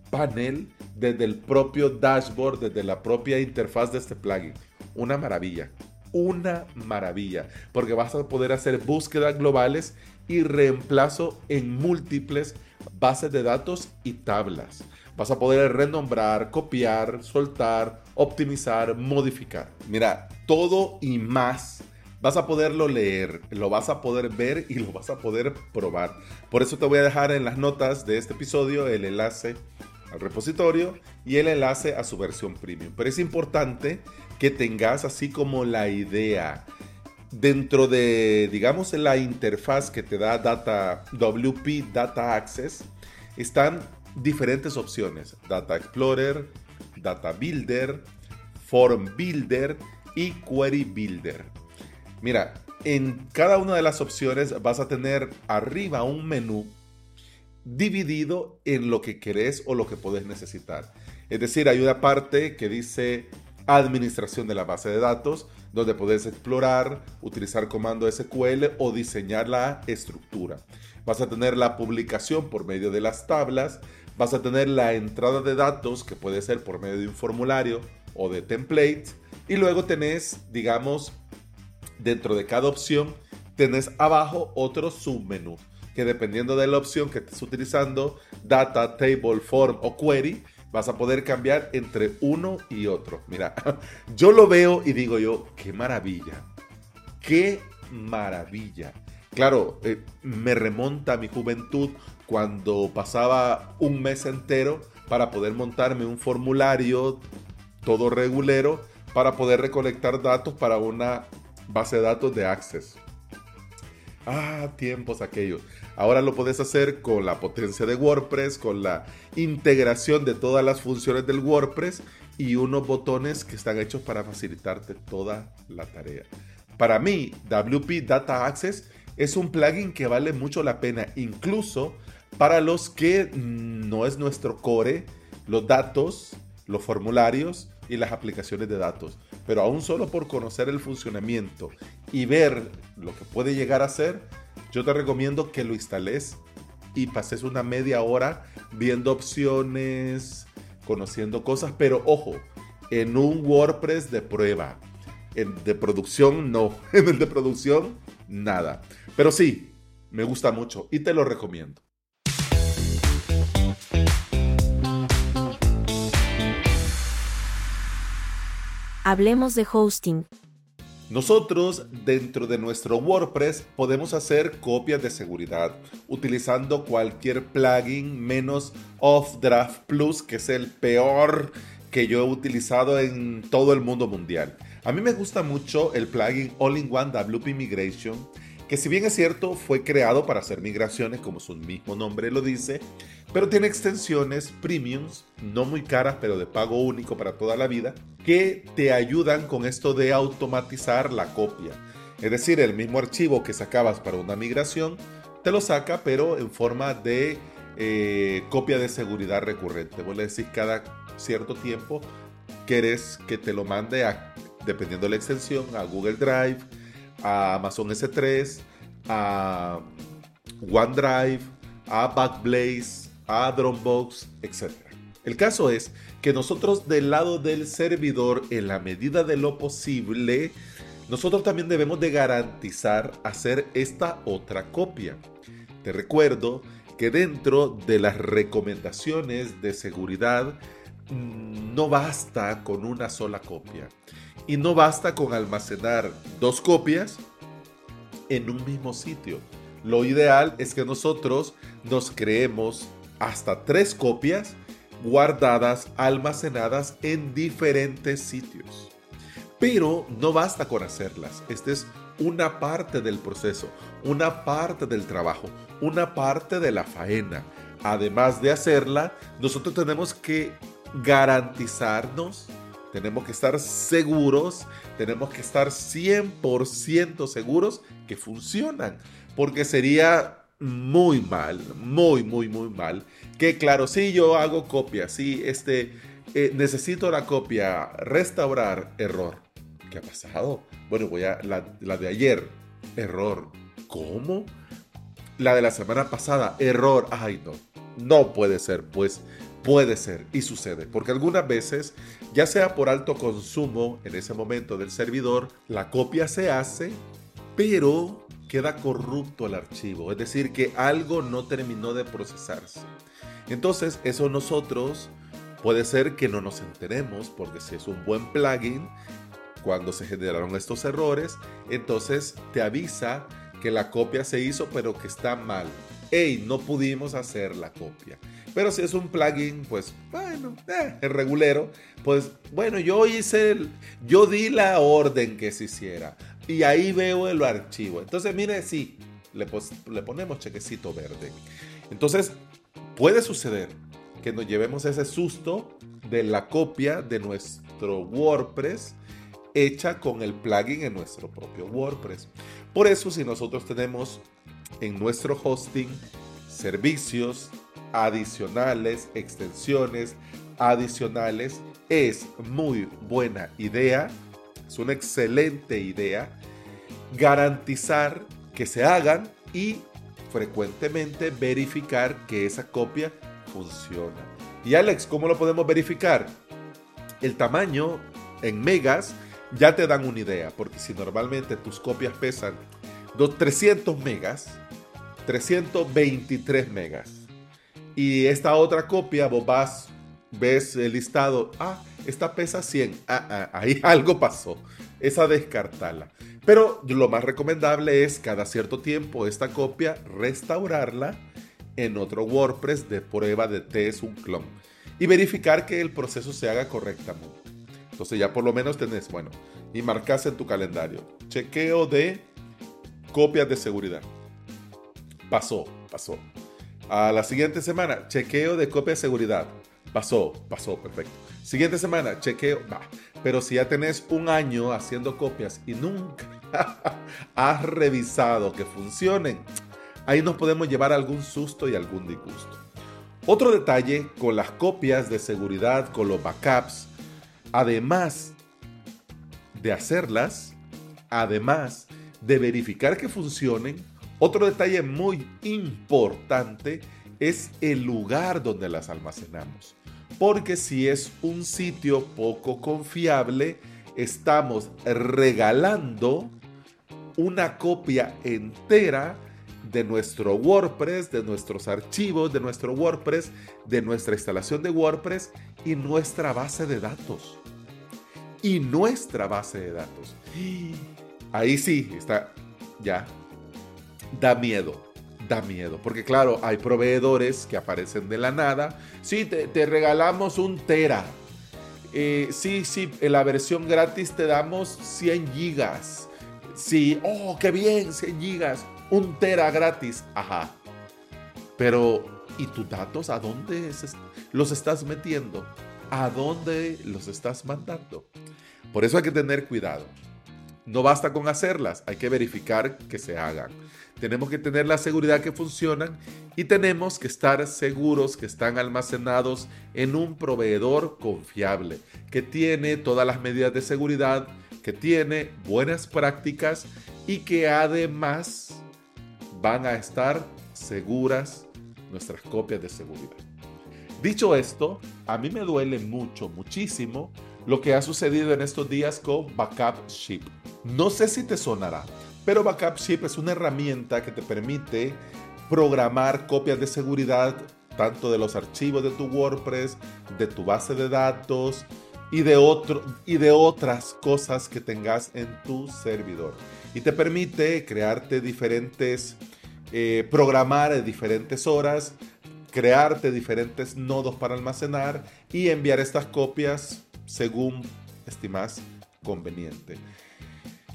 panel, desde el propio dashboard, desde la propia interfaz de este plugin. Una maravilla, una maravilla, porque vas a poder hacer búsquedas globales y reemplazo en múltiples bases de datos y tablas. Vas a poder renombrar, copiar, soltar, optimizar, modificar. Mira, todo y más vas a poderlo leer, lo vas a poder ver y lo vas a poder probar. Por eso te voy a dejar en las notas de este episodio el enlace al repositorio y el enlace a su versión premium. Pero es importante que tengas así como la idea dentro de, digamos, la interfaz que te da Data WP Data Access, están diferentes opciones: Data Explorer, Data Builder, Form Builder y Query Builder. Mira, en cada una de las opciones vas a tener arriba un menú dividido en lo que querés o lo que podés necesitar. Es decir, hay una parte que dice administración de la base de datos, donde podés explorar, utilizar comando SQL o diseñar la estructura. Vas a tener la publicación por medio de las tablas, vas a tener la entrada de datos que puede ser por medio de un formulario o de template y luego tenés, digamos, dentro de cada opción tenés abajo otro submenú que dependiendo de la opción que estés utilizando, data, table, form o query, vas a poder cambiar entre uno y otro. Mira, yo lo veo y digo yo, qué maravilla, qué maravilla. Claro, eh, me remonta a mi juventud cuando pasaba un mes entero para poder montarme un formulario todo regulero para poder recolectar datos para una base de datos de Access. Ah, tiempos aquellos. Ahora lo puedes hacer con la potencia de WordPress, con la integración de todas las funciones del WordPress y unos botones que están hechos para facilitarte toda la tarea. Para mí, WP Data Access es un plugin que vale mucho la pena, incluso para los que no es nuestro core, los datos, los formularios y las aplicaciones de datos. Pero aún solo por conocer el funcionamiento y ver lo que puede llegar a ser, yo te recomiendo que lo instales y pases una media hora viendo opciones, conociendo cosas, pero ojo, en un WordPress de prueba. En de producción no, en el de producción nada. Pero sí, me gusta mucho y te lo recomiendo. Hablemos de hosting. Nosotros dentro de nuestro WordPress podemos hacer copias de seguridad utilizando cualquier plugin menos Offdraft Plus, que es el peor que yo he utilizado en todo el mundo mundial. A mí me gusta mucho el plugin All-in-One WP Migration que si bien es cierto fue creado para hacer migraciones como su mismo nombre lo dice, pero tiene extensiones premiums, no muy caras pero de pago único para toda la vida, que te ayudan con esto de automatizar la copia. Es decir, el mismo archivo que sacabas para una migración, te lo saca pero en forma de eh, copia de seguridad recurrente. Vos le decís cada cierto tiempo, querés que te lo mande a, dependiendo de la extensión, a Google Drive, a Amazon S3, a OneDrive, a Backblaze, a Dropbox, etc. El caso es que nosotros del lado del servidor, en la medida de lo posible, nosotros también debemos de garantizar hacer esta otra copia. Te recuerdo que dentro de las recomendaciones de seguridad mm, no basta con una sola copia Y no basta con almacenar dos copias en un mismo sitio. Lo ideal es que nosotros nos creemos hasta tres copias guardadas, almacenadas en diferentes sitios. Pero no basta con hacerlas. Esta es una parte del proceso, una parte del trabajo, una parte de la faena. Además de hacerla, nosotros tenemos que garantizarnos, tenemos que estar seguros, tenemos que estar 100% seguros que funcionan. Porque sería muy mal, muy, muy, muy mal. Que claro, si yo hago copia, si este, eh, necesito la copia, restaurar, error. ¿Qué ha pasado? Bueno, voy a la, la de ayer, error. ¿Cómo? La de la semana pasada, error. Ay, no, no puede ser. Pues puede ser y sucede, porque algunas veces, ya sea por alto consumo en ese momento del servidor, la copia se hace, pero queda corrupto el archivo, es decir, que algo no terminó de procesarse. Entonces, eso nosotros puede ser que no nos enteremos, porque si es un buen plugin, cuando se generaron estos errores, entonces te avisa que la copia se hizo pero que está mal. Hey, no pudimos hacer la copia. Pero si es un plugin, pues bueno, eh, es regulero, pues bueno, yo hice, el, yo di la orden que se hiciera y ahí veo el archivo. Entonces, mire, sí, le, le ponemos chequecito verde. Entonces, puede suceder que nos llevemos ese susto de la copia de nuestro WordPress hecha con el plugin en nuestro propio WordPress. Por eso, si nosotros tenemos en nuestro hosting servicios adicionales, extensiones adicionales, es muy buena idea, es una excelente idea garantizar que se hagan y frecuentemente verificar que esa copia funciona. Y Alex, ¿cómo lo podemos verificar? El tamaño en megas ya te dan una idea, porque si normalmente tus copias pesan 300 megas, 323 megas. Y esta otra copia, vos vas, ves el listado, ah, esta pesa 100, ah, ah, ahí algo pasó, esa descartala. Pero lo más recomendable es cada cierto tiempo esta copia restaurarla en otro WordPress de prueba de test, un clon, y verificar que el proceso se haga correctamente. Entonces ya por lo menos tenés, bueno, y marcas en tu calendario, chequeo de copias de seguridad. Pasó, pasó. A la siguiente semana, chequeo de copia de seguridad. Pasó, pasó, perfecto. Siguiente semana, chequeo, va. Pero si ya tenés un año haciendo copias y nunca has revisado que funcionen, ahí nos podemos llevar algún susto y algún disgusto. Otro detalle con las copias de seguridad, con los backups, además de hacerlas, además de verificar que funcionen, otro detalle muy importante es el lugar donde las almacenamos. Porque si es un sitio poco confiable, estamos regalando una copia entera de nuestro WordPress, de nuestros archivos, de nuestro WordPress, de nuestra instalación de WordPress y nuestra base de datos. Y nuestra base de datos. Ahí sí, está ya. Da miedo, da miedo. Porque claro, hay proveedores que aparecen de la nada. Sí, te, regalamos un tera. Eh, sí, sí, en la versión gratis te damos 100 gigas. Sí, oh, qué bien, 100 gigas. Un tera gratis. Ajá. Pero, ¿y tus datos a dónde los estás metiendo? ¿A dónde los estás mandando? Por eso hay que tener cuidado. No basta con hacerlas, hay que verificar que se hagan. Tenemos que tener la seguridad que funcionan y tenemos que estar seguros que están almacenados en un proveedor confiable, que tiene todas las medidas de seguridad, que tiene buenas prácticas y que además van a estar seguras nuestras copias de seguridad. Dicho esto, a mí me duele mucho, muchísimo lo que ha sucedido en estos días con Backup Ship. No sé si te sonará, pero Backup Ship es una herramienta que te permite programar copias de seguridad tanto de los archivos de tu WordPress, de tu base de datos y de, otro, y de otras cosas que tengas en tu servidor. Y te permite crearte diferentes, eh, programar diferentes horas, crearte diferentes nodos para almacenar y enviar estas copias según estimas conveniente.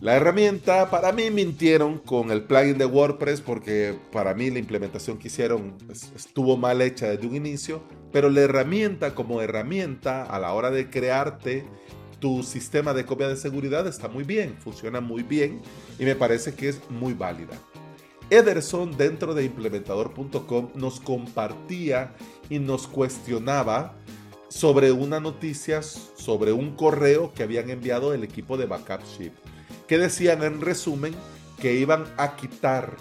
La herramienta, para mí mintieron con el plugin de WordPress porque para mí la implementación que hicieron estuvo mal hecha desde un inicio, pero la herramienta como herramienta a la hora de crearte tu sistema de copia de seguridad está muy bien, funciona muy bien y me parece que es muy válida. Ederson dentro de implementador.com nos compartía y nos cuestionaba sobre una noticia, sobre un correo que habían enviado el equipo de Backup Ship que decían en resumen que iban a quitar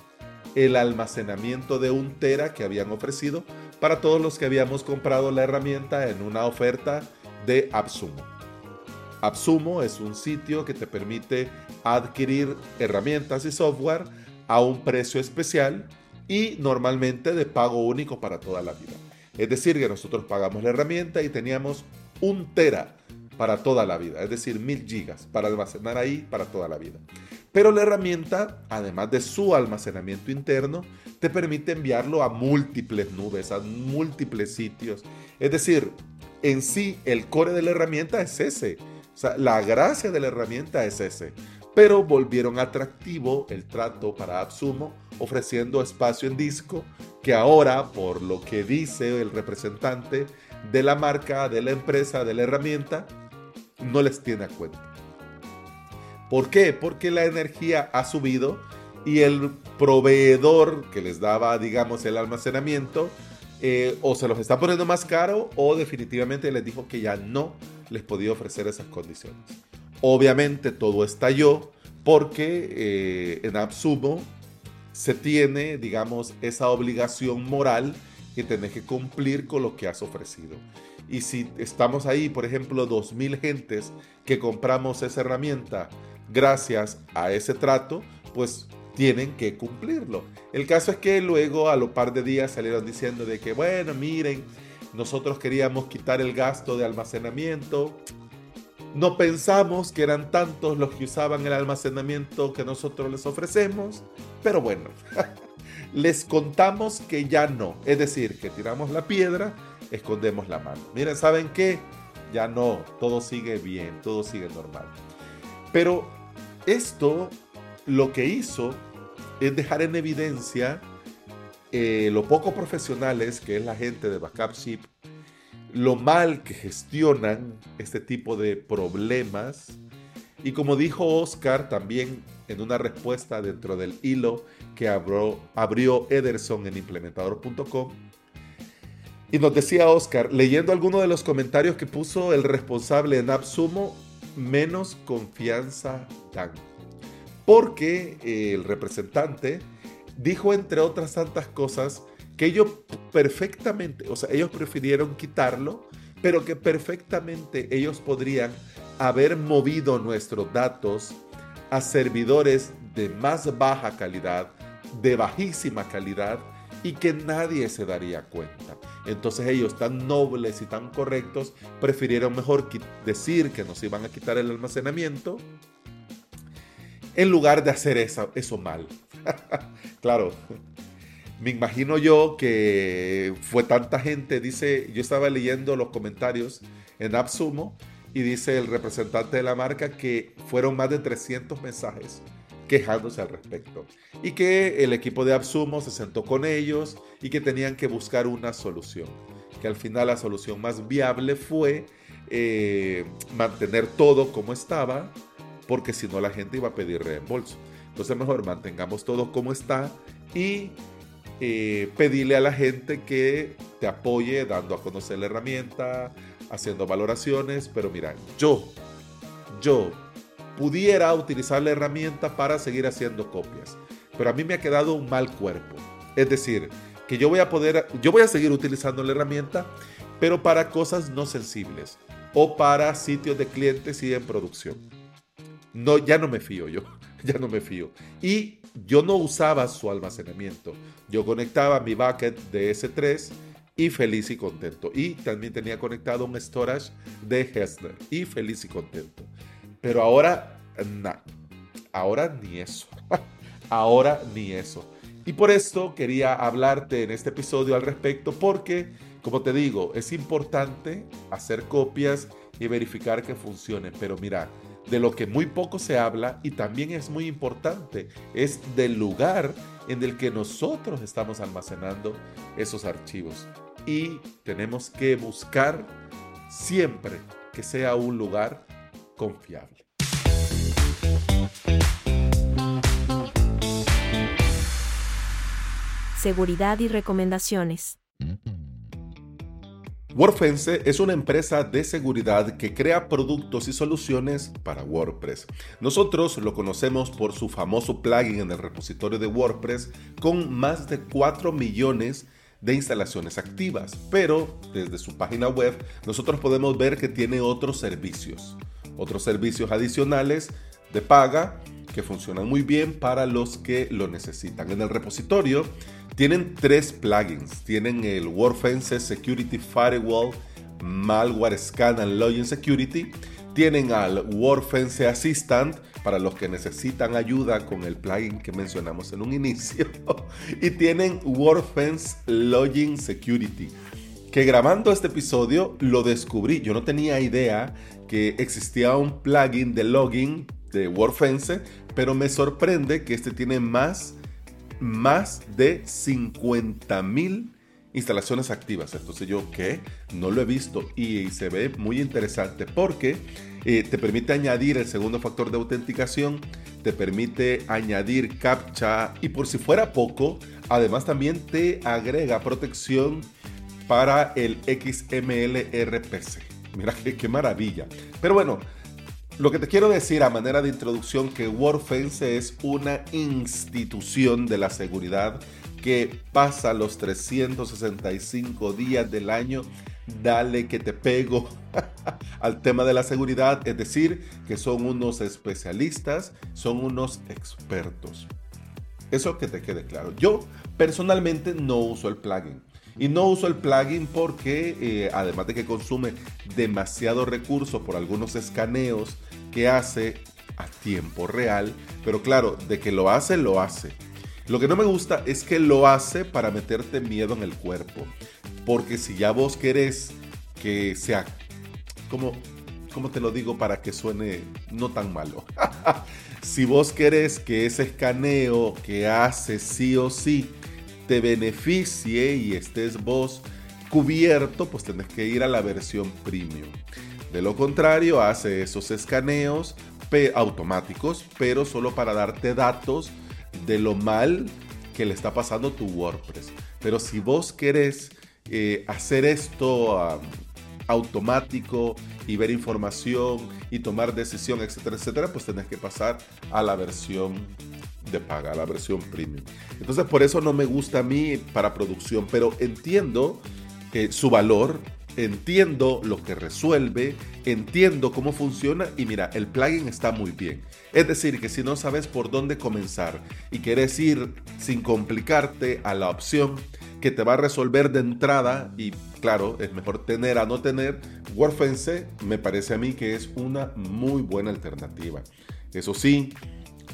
el almacenamiento de un tera que habían ofrecido para todos los que habíamos comprado la herramienta en una oferta de Absumo. Absumo es un sitio que te permite adquirir herramientas y software a un precio especial y normalmente de pago único para toda la vida. Es decir, que nosotros pagamos la herramienta y teníamos un tera para toda la vida, es decir, mil gigas para almacenar ahí para toda la vida. Pero la herramienta, además de su almacenamiento interno, te permite enviarlo a múltiples nubes, a múltiples sitios. Es decir, en sí el core de la herramienta es ese. O sea, la gracia de la herramienta es ese. Pero volvieron atractivo el trato para AppSumo, ofreciendo espacio en disco, que ahora, por lo que dice el representante de la marca, de la empresa, de la herramienta, no les tiene a cuenta. ¿Por qué? Porque la energía ha subido y el proveedor que les daba, digamos, el almacenamiento, eh, o se los está poniendo más caro o definitivamente les dijo que ya no les podía ofrecer esas condiciones. Obviamente todo estalló porque eh, en Absumo se tiene, digamos, esa obligación moral que tenés que cumplir con lo que has ofrecido. Y si estamos ahí, por ejemplo, 2.000 gentes que compramos esa herramienta gracias a ese trato, pues tienen que cumplirlo. El caso es que luego a lo par de días salieron diciendo de que, bueno, miren, nosotros queríamos quitar el gasto de almacenamiento. No pensamos que eran tantos los que usaban el almacenamiento que nosotros les ofrecemos, pero bueno, les contamos que ya no. Es decir, que tiramos la piedra escondemos la mano. Miren, ¿saben qué? Ya no, todo sigue bien, todo sigue normal. Pero esto lo que hizo es dejar en evidencia eh, lo poco profesionales que es la gente de Backup Ship, lo mal que gestionan este tipo de problemas. Y como dijo Oscar también en una respuesta dentro del hilo que abrió, abrió Ederson en implementador.com, y nos decía Oscar, leyendo alguno de los comentarios que puso el responsable en AppSumo, menos confianza dan. Porque eh, el representante dijo, entre otras tantas cosas, que ellos perfectamente, o sea, ellos prefirieron quitarlo, pero que perfectamente ellos podrían haber movido nuestros datos a servidores de más baja calidad, de bajísima calidad, y que nadie se daría cuenta. Entonces ellos tan nobles y tan correctos prefirieron mejor decir que nos iban a quitar el almacenamiento en lugar de hacer eso, mal. claro, me imagino yo que fue tanta gente, dice, yo estaba leyendo los comentarios en AppSumo y dice el representante de la marca que fueron más de 300 mensajes quejándose al respecto. Y que el equipo de Absumo se sentó con ellos y que tenían que buscar una solución. Que al final la solución más viable fue eh, mantener todo como estaba, porque si no la gente iba a pedir reembolso. Entonces mejor mantengamos todo como está y eh, pedirle a la gente que te apoye dando a conocer la herramienta, haciendo valoraciones, pero mira, yo, yo pudiera utilizar la herramienta para seguir haciendo copias. Pero a mí me ha quedado un mal cuerpo. Es decir, que yo voy a poder, yo voy a seguir utilizando la herramienta, pero para cosas no sensibles o para sitios de clientes y en producción. No, ya no me fío yo, ya no me fío. Y yo no usaba su almacenamiento. Yo conectaba mi bucket de S3 y feliz y contento. Y también tenía conectado un storage de Hessner y feliz y contento. Pero ahora, no, ahora ni eso. ahora ni eso. Y por esto quería hablarte en este episodio al respecto porque, como te digo, es importante hacer copias y verificar que funcione. Pero mira, de lo que muy poco se habla y también es muy importante, es del lugar en el que nosotros estamos almacenando esos archivos. Y tenemos que buscar siempre que sea un lugar confiable. Seguridad y recomendaciones. WordFence es una empresa de seguridad que crea productos y soluciones para WordPress. Nosotros lo conocemos por su famoso plugin en el repositorio de WordPress con más de 4 millones de instalaciones activas, pero desde su página web nosotros podemos ver que tiene otros servicios, otros servicios adicionales de paga que funcionan muy bien para los que lo necesitan. En el repositorio tienen tres plugins. Tienen el WordFence Security Firewall, Malware Scan and Login Security. Tienen al WordFence Assistant para los que necesitan ayuda con el plugin que mencionamos en un inicio. y tienen WordFence Login Security. Que grabando este episodio lo descubrí. Yo no tenía idea que existía un plugin de login de WordFence, pero me sorprende que este tiene más más de 50 mil instalaciones activas. Entonces yo, ¿qué? No lo he visto y, se ve muy interesante porque eh, te permite añadir el segundo factor de autenticación, te permite añadir captcha y por si fuera poco, además también te agrega protección para el XML RPC. Mira qué, maravilla. Pero bueno, lo que te quiero decir a manera de introducción que WordFence es una institución de la seguridad que pasa los 365 días del año. Dale que te pego al tema de la seguridad, es decir, que son unos especialistas, son unos expertos. Eso que te quede claro. Yo personalmente no uso el plugin. Y no uso el plugin porque, eh, además de que consume demasiado recurso por algunos escaneos que hace a tiempo real, pero claro, de que lo hace, lo hace. Lo que no me gusta es que lo hace para meterte miedo en el cuerpo. Porque si ya vos querés que sea, como, como te lo digo para que suene no tan malo? si vos querés que ese escaneo que hace sí o sí te beneficie y estés vos cubierto, pues tenés que ir a la versión premium. De lo contrario, hace esos escaneos automáticos, pero solo para darte datos de lo mal que le está pasando tu WordPress. Pero si vos querés eh, hacer esto automático y ver información y tomar decisión, etcétera, etcétera, pues tenés que pasar a la versión de paga, la versión premium. Entonces por eso no me gusta a mí para producción, pero entiendo su valor, entiendo lo que resuelve, entiendo cómo funciona y mira, el plugin está muy bien. Es decir, que si no sabes por dónde comenzar y quieres ir sin complicarte a la opción que te va a resolver de entrada y claro, es mejor tener a no tener, WordFence me parece a mí que es una muy buena alternativa. Eso sí,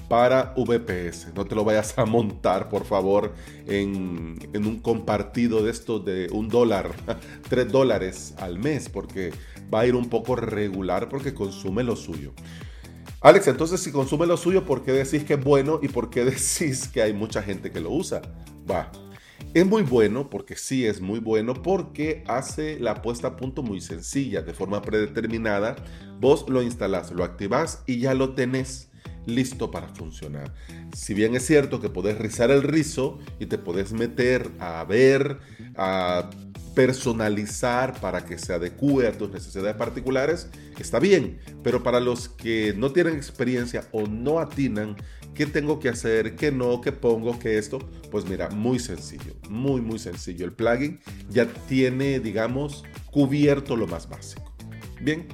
para VPS. No te lo vayas a montar, por favor, en, un compartido de estos de un dólar, tres dólares al mes, porque va a ir un poco regular porque consume lo suyo. Alex, entonces si consume lo suyo, ¿por qué decís que es bueno y por qué decís que hay mucha gente que lo usa? Va. Es muy bueno, porque sí es muy bueno, porque hace la puesta a punto muy sencilla, de forma predeterminada. Vos lo instalás, lo activás y ya lo tenés listo para funcionar. Si bien es cierto que podés rizar el rizo y te podés meter a ver, a personalizar para que se adecue a tus necesidades particulares, está bien, pero para los que no tienen experiencia o no atinan qué tengo que hacer, qué no, qué pongo, qué esto, pues mira, muy sencillo, muy muy sencillo. El plugin ya tiene, digamos, cubierto lo más básico. Bien,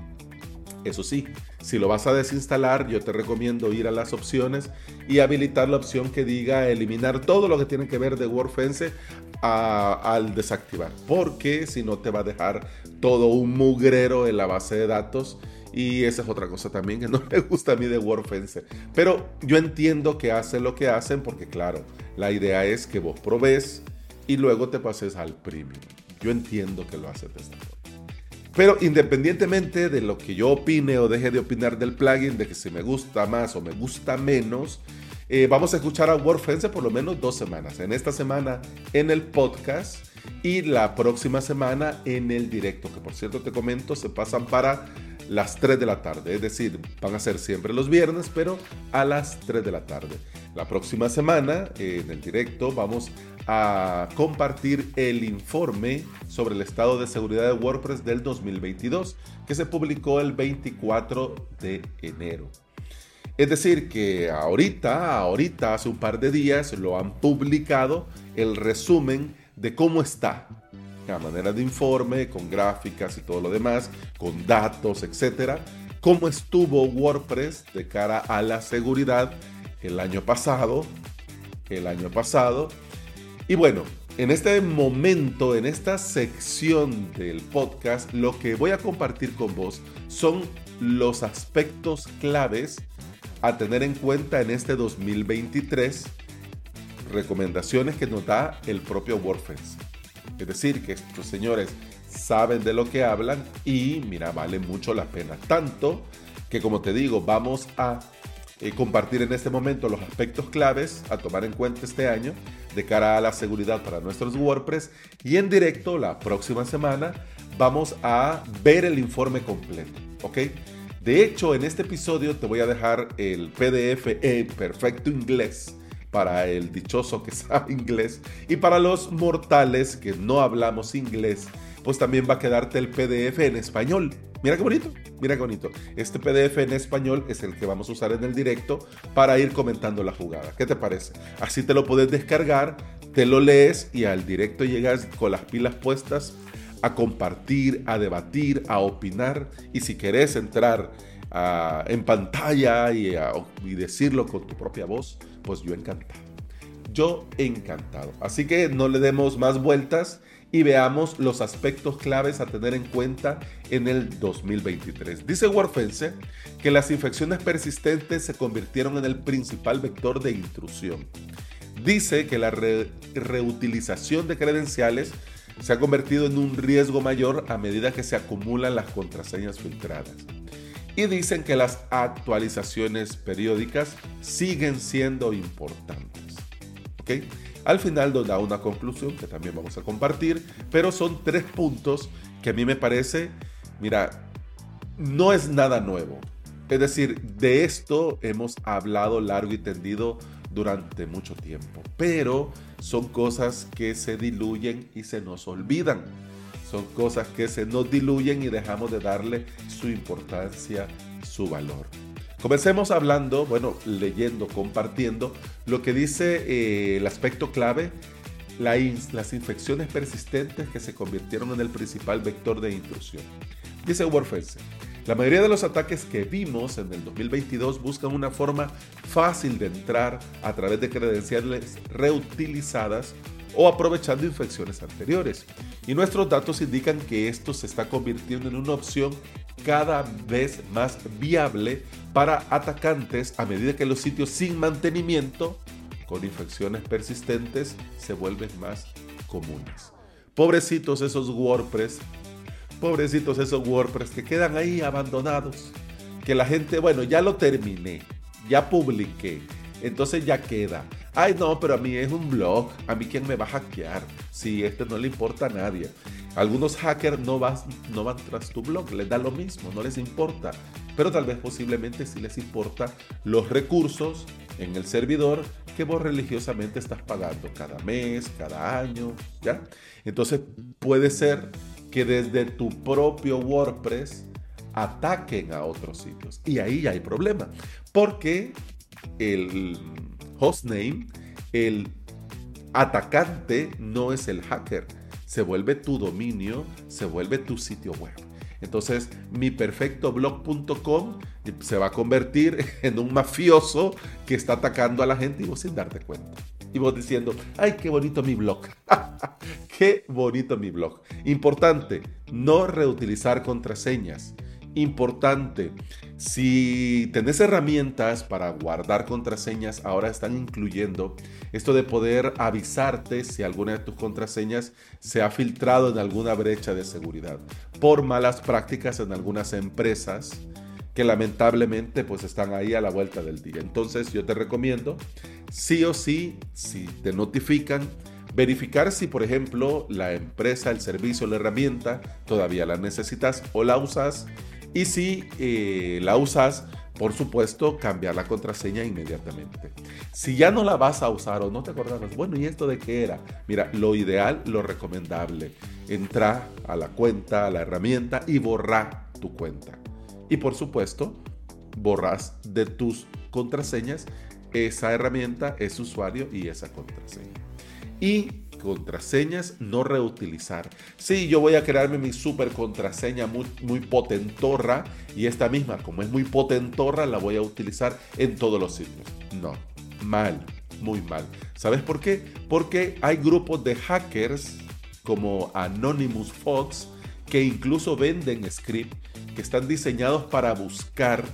eso sí, Si lo vas a desinstalar, yo te recomiendo ir a las opciones y habilitar la opción que diga eliminar todo lo que tiene que ver de WordFence al desactivar, porque si no te va a dejar todo un mugrero en la base de datos y esa es otra cosa también que no me gusta a mí de WordFence. Pero yo entiendo que hacen lo que hacen porque claro, la idea es que vos probés y luego te pases al premium. Yo entiendo que lo esta forma. Pero independientemente de lo que yo opine o deje de opinar del plugin, de que si me gusta más o me gusta menos, eh, vamos a escuchar a WordFence por lo menos dos semanas. En esta semana en el podcast y la próxima semana en el directo, que por cierto te comento, se pasan para las 3 de la tarde. Es decir, van a ser siempre los viernes, pero a las 3 de la tarde. La próxima semana, en el directo, vamos a compartir el informe sobre el estado de seguridad de WordPress del 2022, que se publicó el 24 de enero. Es decir, que ahorita, ahorita, hace un par de días, lo han publicado el resumen de cómo está a manera de informe, con gráficas y todo lo demás, con datos, etcétera, cómo estuvo WordPress de cara a la seguridad el año pasado, el año pasado. Y bueno, en este momento, en esta sección del podcast, lo que voy a compartir con vos son los aspectos claves a tener en cuenta en este 2023, recomendaciones que nos da el propio WordPress. Es decir, que estos señores saben de lo que hablan y mira, vale mucho la pena. Tanto que como te digo, vamos a eh, compartir en este momento los aspectos claves a tomar en cuenta este año de cara a la seguridad para nuestros WordPress y en directo la próxima semana vamos a ver el informe completo, ¿ok? De hecho, en este episodio te voy a dejar el PDF en perfecto inglés para el dichoso que sabe inglés y para los mortales que no hablamos inglés, pues también va a quedarte el PDF en español. Mira qué bonito, mira qué bonito. Este PDF en español es el que vamos a usar en el directo para ir comentando la jugada. ¿Qué te parece? Así te lo puedes descargar, te lo lees y al directo llegas con las pilas puestas a compartir, a debatir, a opinar y si querés entrar ah, en pantalla y, y decirlo con tu propia voz, pues yo encantado. Yo encantado. Así que no le demos más vueltas y veamos los aspectos claves a tener en cuenta en el 2023. Dice WordFence que las infecciones persistentes se convirtieron en el principal vector de intrusión. Dice que la reutilización de credenciales se ha convertido en un riesgo mayor a medida que se acumulan las contraseñas filtradas y dicen que las actualizaciones periódicas siguen siendo importantes. ¿Ok? Al final nos da una conclusión que también vamos a compartir, pero son tres puntos que a mí me parece, mira, no es nada nuevo. Es decir, de esto hemos hablado largo y tendido durante mucho tiempo, pero son cosas que se diluyen y se nos olvidan. Son cosas que se nos diluyen y dejamos de darle su importancia, su valor. Comencemos hablando, bueno, leyendo, compartiendo lo que dice eh, el aspecto clave, las infecciones persistentes que se convirtieron en el principal vector de intrusión. Dice WordFence, la mayoría de los ataques que vimos en el 2022 buscan una forma fácil de entrar a través de credenciales reutilizadas o aprovechando infecciones anteriores. Y nuestros datos indican que esto se está convirtiendo en una opción cada vez más viable para atacantes a medida que los sitios sin mantenimiento con infecciones persistentes se vuelven más comunes. Pobrecitos esos WordPress, pobrecitos esos WordPress que quedan ahí abandonados, que la gente, bueno, ya lo terminé, ya publiqué, entonces ya queda. Ay, no, pero a mí es un blog. A mí quién me va a hackear. Si este no le importa a nadie. Algunos hackers no, no van tras tu blog, les da lo mismo, no les importa. Pero tal vez posiblemente sí les importa los recursos en el servidor que vos religiosamente estás pagando cada mes, cada año, ¿ya? Entonces puede ser que desde tu propio WordPress ataquen a otros sitios. Y ahí hay problema. Porque el hostname, el atacante no es el hacker, se vuelve tu dominio, se vuelve tu sitio web. Entonces, mi perfectoblog.com se va a convertir en un mafioso que está atacando a la gente y vos sin darte cuenta. Y vos diciendo, ay, qué bonito mi blog. qué bonito mi blog. Importante, no reutilizar contraseñas. Importante, si tenés herramientas para guardar contraseñas, ahora están incluyendo esto de poder avisarte si alguna de tus contraseñas se ha filtrado en alguna brecha de seguridad por malas prácticas en algunas empresas que lamentablemente pues están ahí a la vuelta del día. Entonces yo te recomiendo, sí o sí, si te notifican, verificar si por ejemplo la empresa, el servicio, la herramienta todavía la necesitas o la usas y si eh, la usas, por supuesto, cambiar la contraseña inmediatamente. Si ya no la vas a usar o no te acordabas, bueno, ¿y esto de qué era? Mira, lo ideal, lo recomendable, entra a la cuenta, a la herramienta y borra tu cuenta. Y por supuesto, borras de tus contraseñas esa herramienta, ese usuario y esa contraseña. Y contraseñas, no reutilizar. Sí, yo voy a crearme mi super contraseña muy, muy potentorra y esta misma, como es muy potentorra, la voy a utilizar en todos los sitios. No, mal, muy mal. ¿Sabes por qué? Porque hay grupos de hackers como Anonymous Fox que incluso venden scripts que están diseñados para buscar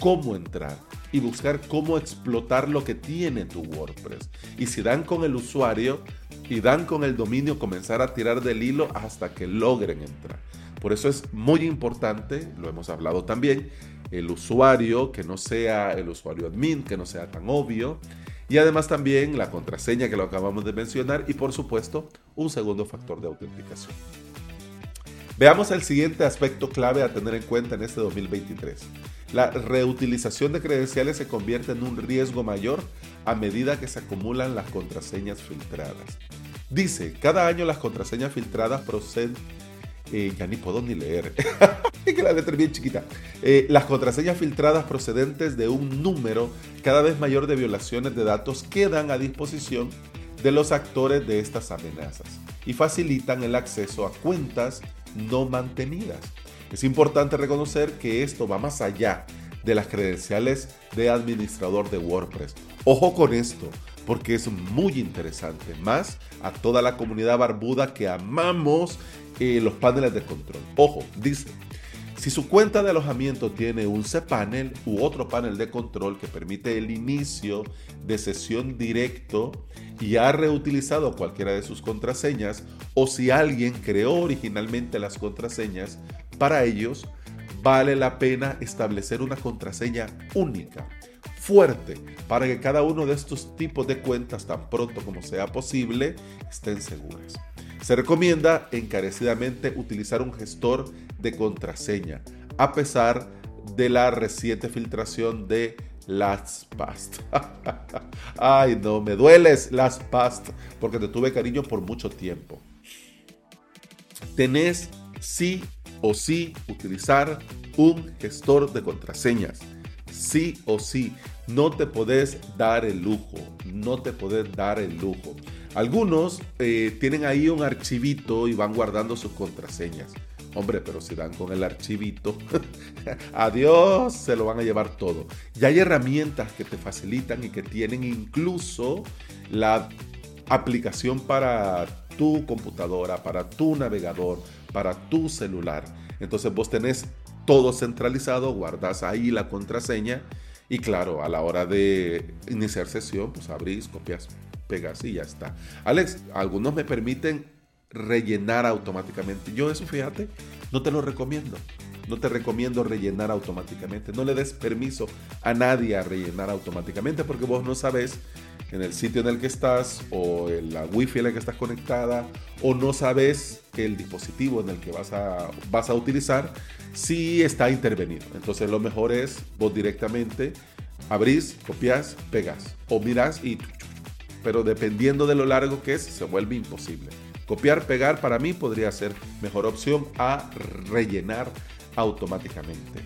cómo entrar y buscar cómo explotar lo que tiene tu WordPress. Y si dan con el usuario, y dan con el dominio comenzar a tirar del hilo hasta que logren entrar. Por eso es muy importante, lo hemos hablado también, el usuario que no sea el usuario admin, que no sea tan obvio. Y además también la contraseña que lo acabamos de mencionar y por supuesto un segundo factor de autenticación. Veamos el siguiente aspecto clave a tener en cuenta en este 2023. La reutilización de credenciales se convierte en un riesgo mayor a medida que se acumulan las contraseñas filtradas. Dice, cada año las contraseñas filtradas proceden... Eh, ya ni puedo ni leer. es que la letra es bien chiquita. Eh, las contraseñas filtradas procedentes de un número cada vez mayor de violaciones de datos quedan a disposición de los actores de estas amenazas y facilitan el acceso a cuentas no mantenidas. Es importante reconocer que esto va más allá de las credenciales de administrador de WordPress. Ojo con esto, porque es muy interesante, más a toda la comunidad barbuda que amamos eh, los paneles de control. Ojo, dice, si su cuenta de alojamiento tiene un cPanel u otro panel de control que permite el inicio de sesión directo y ha reutilizado cualquiera de sus contraseñas, o si alguien creó originalmente las contraseñas para ellos, vale la pena establecer una contraseña única fuerte para que cada uno de estos tipos de cuentas tan pronto como sea posible estén seguras. Se recomienda encarecidamente utilizar un gestor de contraseña a pesar de la reciente filtración de LastPass. Ay, no, me dueles LastPass porque te tuve cariño por mucho tiempo. Tenés sí o sí utilizar un gestor de contraseñas. Sí o sí. No te podés dar el lujo, no te podés dar el lujo. Algunos eh, tienen ahí un archivito y van guardando sus contraseñas. Hombre, pero si dan con el archivito, adiós, se lo van a llevar todo. Ya hay herramientas que te facilitan y que tienen incluso la aplicación para tu computadora, para tu navegador, para tu celular. Entonces vos tenés todo centralizado, guardas ahí la contraseña y claro, a la hora de iniciar sesión, pues abrís, copias, pegas y ya está. Alex, algunos me permiten rellenar automáticamente. Yo eso, fíjate, no te lo recomiendo. No te recomiendo rellenar automáticamente. No le des permiso a nadie a rellenar automáticamente porque vos no sabes en el sitio en el que estás o en la wifi en la que estás conectada o no sabes el dispositivo en el que vas a, vas a utilizar si está intervenido. Entonces lo mejor es vos directamente abrís, copias, pegas o mirás y... Pero dependiendo de lo largo que es, se vuelve imposible. Copiar, pegar para mí podría ser mejor opción a rellenar automáticamente.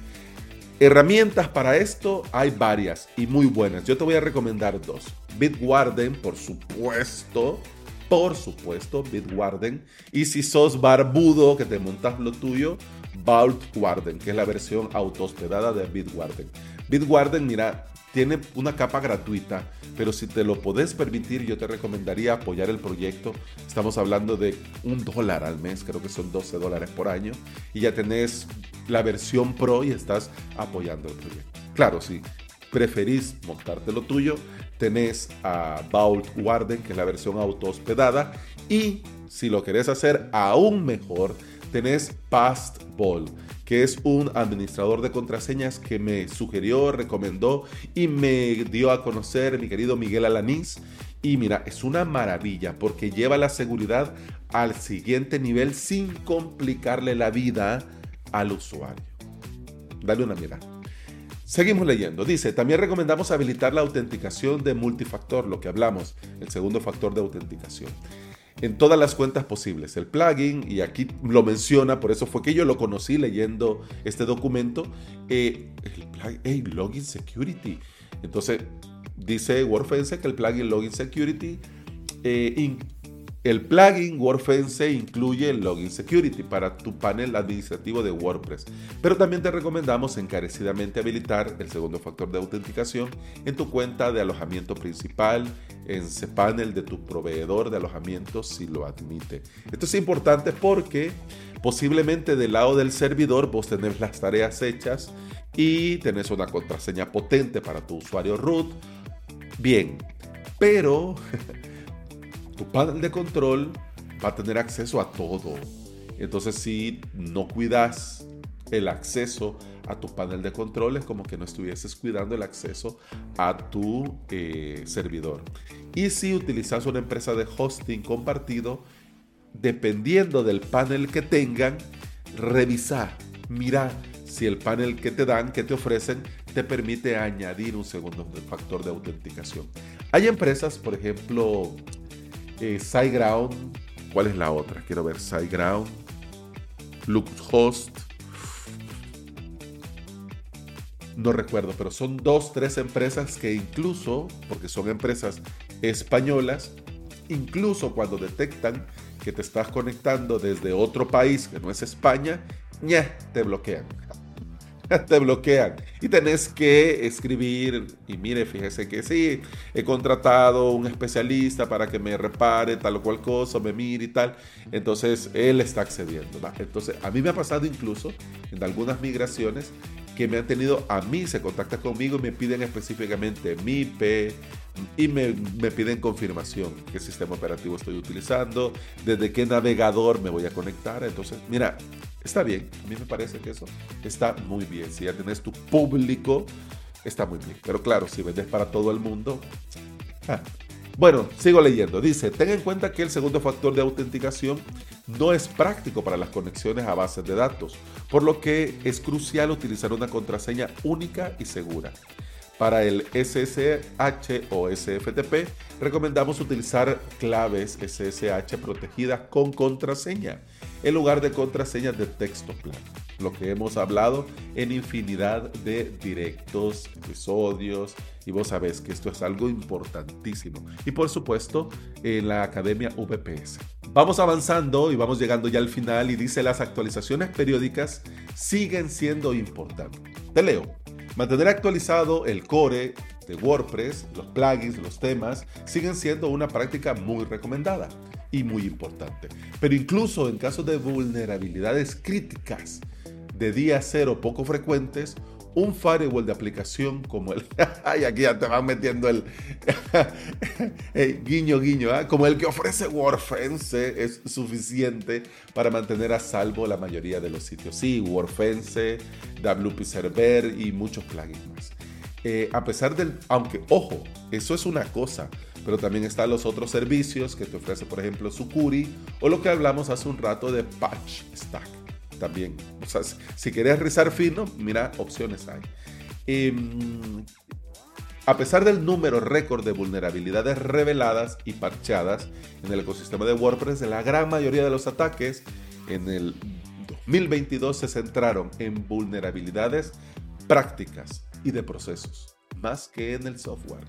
Herramientas para esto hay varias y muy buenas. Yo te voy a recomendar dos. Bitwarden, por supuesto. Por supuesto, Bitwarden. Y si sos barbudo que te montas lo tuyo, Vault Warden, que es la versión autohospedada de Bitwarden. Bitwarden, mira, tiene una capa gratuita, pero si te lo podés permitir, yo te recomendaría apoyar el proyecto. Estamos hablando de un dólar al mes, creo que son 12 dólares por año, y ya tenés la versión pro y estás apoyando el proyecto. Claro, si preferís montarte lo tuyo, tenés a Vault Warden, que es la versión auto hospedada, y si lo querés hacer aún mejor, tenés Pastball que es un administrador de contraseñas que me sugirió, recomendó y me dio a conocer mi querido Miguel Alanís. Y mira, es una maravilla porque lleva la seguridad al siguiente nivel sin complicarle la vida al usuario. Dale una mirada. Seguimos leyendo. Dice, también recomendamos habilitar la autenticación de multifactor, lo que hablamos, el segundo factor de autenticación en todas las cuentas posibles. El plugin, y aquí lo menciona, por eso fue que yo lo conocí leyendo este documento, eh, el Login Security. Entonces, dice WordFence que el plugin Login Security eh, el plugin WordFence incluye el Login Security para tu panel administrativo de WordPress, pero también te recomendamos encarecidamente habilitar el segundo factor de autenticación en tu cuenta de alojamiento principal, en cPanel de tu proveedor de alojamiento si lo admite. Esto es importante porque posiblemente del lado del servidor vos tenés las tareas hechas y tenés una contraseña potente para tu usuario root. Bien, pero tu panel de control va a tener acceso a todo. Entonces si no cuidas el acceso a tu panel de control es como que no estuvieses cuidando el acceso a tu eh, servidor. Y si utilizas una empresa de hosting compartido, dependiendo del panel que tengan, revisa, mira si el panel que te dan, que te ofrecen, te permite añadir un segundo factor de autenticación. Hay empresas, por ejemplo, eh. ¿Cuál es la otra? Quiero ver SiteGround. LuxHost. No recuerdo, pero son dos, tres empresas que incluso, porque son empresas españolas, incluso cuando detectan que te estás conectando desde otro país que no es España, ya te bloquean. te bloquean y tenés que escribir y mire, fíjese que sí, he contratado un especialista para que me repare tal o cual cosa, me mire y tal. Entonces él está accediendo. Entonces a mí me ha pasado incluso en algunas migraciones que me han tenido a mí, se contacta conmigo y me piden específicamente mi IP y me, me, piden confirmación, qué sistema operativo estoy utilizando, desde qué navegador me voy a conectar. Entonces, mira, está bien, a mí me parece que eso está muy bien. Si ya tienes tu público, está muy bien. Pero claro, si vendes para todo el mundo... Bueno, sigo leyendo. Dice, ten en cuenta que el segundo factor de autenticación no es práctico para las conexiones a bases de datos, por lo que es crucial utilizar una contraseña única y segura. Para el SSH o SFTP, recomendamos utilizar claves SSH protegidas con contraseña en lugar de contraseñas de texto plano. Lo que hemos hablado en infinidad de directos, episodios, y vos sabés que esto es algo importantísimo. Y por supuesto, en la Academia VPS. Vamos avanzando y vamos llegando ya al final y dice las actualizaciones periódicas siguen siendo importantes. Te leo. Mantener actualizado el core de WordPress, los plugins, los temas, siguen siendo una práctica muy recomendada y muy importante. Pero incluso en casos de vulnerabilidades críticas de día cero poco frecuentes, un firewall de aplicación como el. Ay, aquí ya te van metiendo el. guiño, guiño, ¿ah? como el que ofrece WordFence es suficiente para mantener a salvo la mayoría de los sitios. Sí, WordFence, WP Server y muchos plugins más. Eh, a pesar del. Aunque, ojo, eso es una cosa, pero también están los otros servicios que te ofrece, por ejemplo, Sucuri o lo que hablamos hace un rato de Patch Stack también. O sea, si quieres rizar fino, mira, opciones hay. Em, a pesar del número récord de vulnerabilidades reveladas y parchadas en el ecosistema de WordPress, la gran mayoría de los ataques en el 2022 se centraron en vulnerabilidades prácticas y de procesos, más que en el software.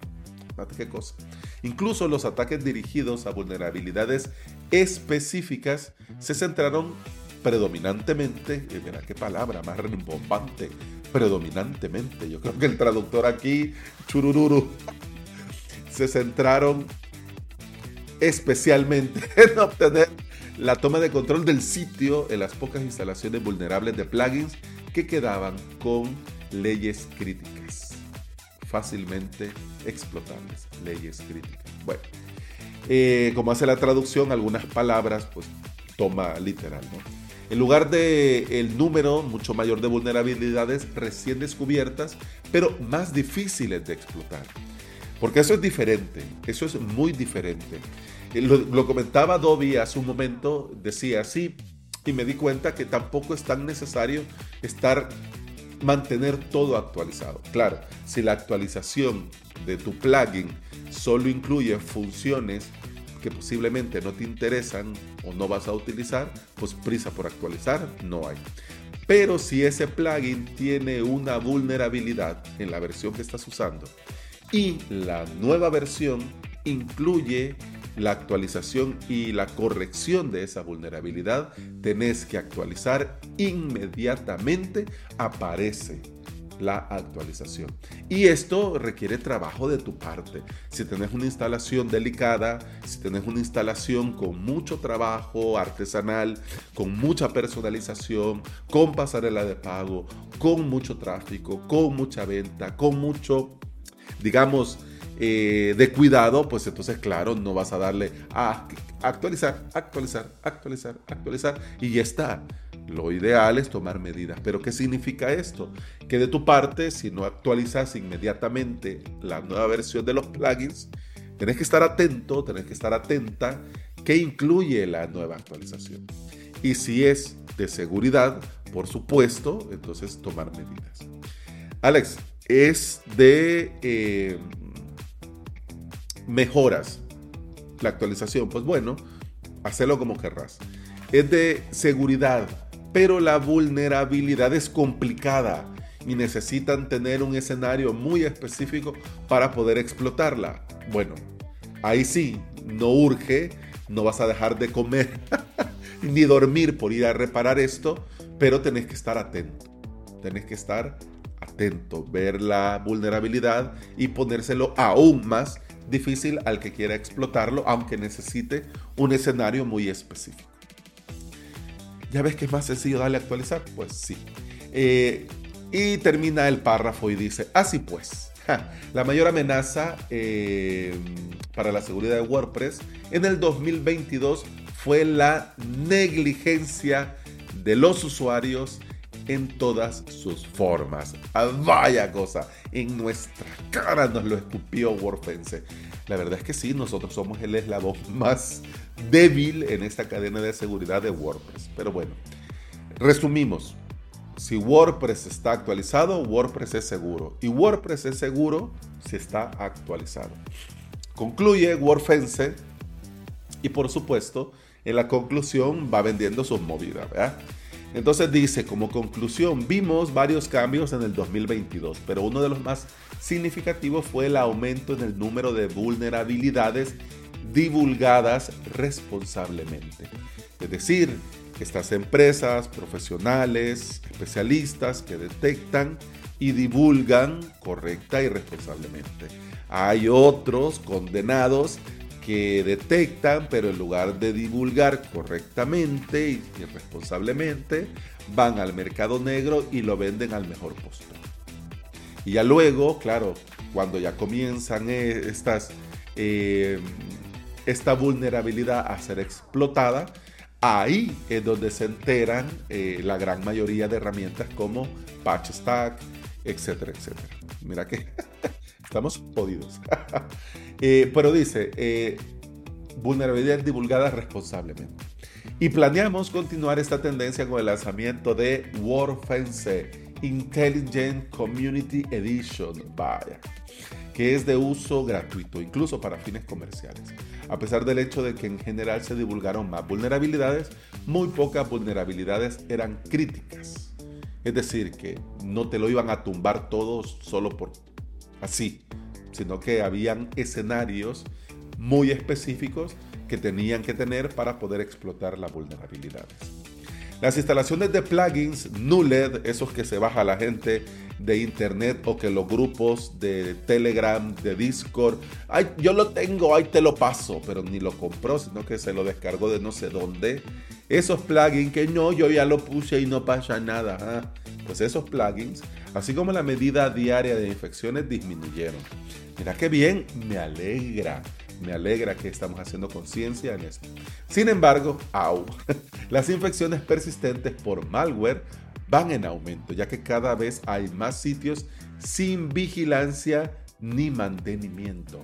¿Qué cosa? Incluso los ataques dirigidos a vulnerabilidades específicas se centraron predominantemente, y mira qué palabra más rimbombante, predominantemente. Yo creo que el traductor aquí, churururu, se centraron especialmente en obtener la toma de control del sitio en las pocas instalaciones vulnerables de plugins que quedaban con leyes críticas, fácilmente explotables, leyes críticas. Bueno, eh, como hace la traducción, algunas palabras, pues toma literal, ¿no? En lugar de el número mucho mayor de vulnerabilidades recién descubiertas, pero más difíciles de explotar. Porque eso es diferente, eso es muy diferente. Eh, lo, comentaba Dobby hace un momento, decía así, y me di cuenta que tampoco es tan necesario estar, mantener todo actualizado. Claro, si la actualización de tu plugin solo incluye funciones que posiblemente no te interesan o no vas a utilizar, pues prisa por actualizar no hay. Pero si ese plugin tiene una vulnerabilidad en la versión que estás usando y la nueva versión incluye la actualización y la corrección de esa vulnerabilidad, tenés que actualizar inmediatamente, aparece la actualización. Y esto requiere trabajo de tu parte. Si tenés una instalación delicada, si tenés una instalación con mucho trabajo artesanal, con mucha personalización, con pasarela de pago, con mucho tráfico, con mucha venta, con mucho, digamos, eh, de cuidado, pues entonces, claro, no vas a darle a actualizar, actualizar, actualizar, actualizar y ya está. Lo ideal es tomar medidas. Pero ¿qué significa esto? Que de tu parte, si no actualizas inmediatamente la nueva versión de los plugins, tenés que estar atento, tenés que estar atenta que incluye la nueva actualización. Y si es de seguridad, por supuesto, entonces tomar medidas. Alex, es de eh, mejoras la actualización. Pues bueno, hacelo como querrás. Es de seguridad, pero la vulnerabilidad es complicada y necesitan tener un escenario muy específico para poder explotarla. Bueno, ahí sí, no urge, no vas a dejar de comer ni dormir por ir a reparar esto, pero tenés que estar atento. Tenés que estar atento, ver la vulnerabilidad y ponérselo aún más difícil al que quiera explotarlo, aunque necesite un escenario muy específico. ¿Ya ves que es más sencillo darle a actualizar? Pues sí. Eh, y termina el párrafo y dice, así pues, la mayor amenaza eh, para la seguridad de WordPress en el 2022 fue la negligencia de los usuarios en todas sus formas. Ah, vaya cosa, en nuestra cara nos lo escupió WordFence. La verdad es que sí, nosotros somos el eslabón más débil en esta cadena de seguridad de WordPress. Pero bueno, resumimos. Si WordPress está actualizado, WordPress es seguro. Y WordPress es seguro si está actualizado. Concluye WordFence y por supuesto, en la conclusión va vendiendo sus movidas, Entonces dice, como conclusión, vimos varios cambios en el 2022, pero uno de los más significativos fue el aumento en el número de vulnerabilidades divulgadas responsablemente. Es decir, estas empresas, profesionales, especialistas que detectan y divulgan correcta y responsablemente. Hay otros condenados que detectan, pero en lugar de divulgar correctamente y, responsablemente, van al mercado negro y lo venden al mejor postor. Y ya luego, claro, cuando ya comienzan eh, estas eh, esta vulnerabilidad a ser explotada, ahí es donde se enteran eh, la gran mayoría de herramientas como Patch Stack, etcétera, etcétera. Mira que estamos jodidos. Eh, pero dice, eh, vulnerabilidad divulgada responsablemente. Y planeamos continuar esta tendencia con el lanzamiento de WordFence Intelligent Community Edition. Vaya que es de uso gratuito, incluso para fines comerciales. A pesar del hecho de que en general se divulgaron más vulnerabilidades, muy pocas vulnerabilidades eran críticas. Es decir, que no te lo iban a tumbar todo solo por así, sino que habían escenarios muy específicos que tenían que tener para poder explotar las vulnerabilidades. Las instalaciones de plugins NULED, esos que se baja la gente de internet o que los grupos de Telegram, de Discord, ay, yo lo tengo, ahí te lo paso, pero ni lo compró, sino que se lo descargó de no sé dónde. Esos plugins que no, yo ya lo puse y no pasa nada. Ah, pues esos plugins, así como la medida diaria de infecciones disminuyeron. Mira qué bien, me alegra. Me alegra que estamos haciendo conciencia en esto. Sin embargo, au, las infecciones persistentes por malware van en aumento, ya que cada vez hay más sitios sin vigilancia ni mantenimiento,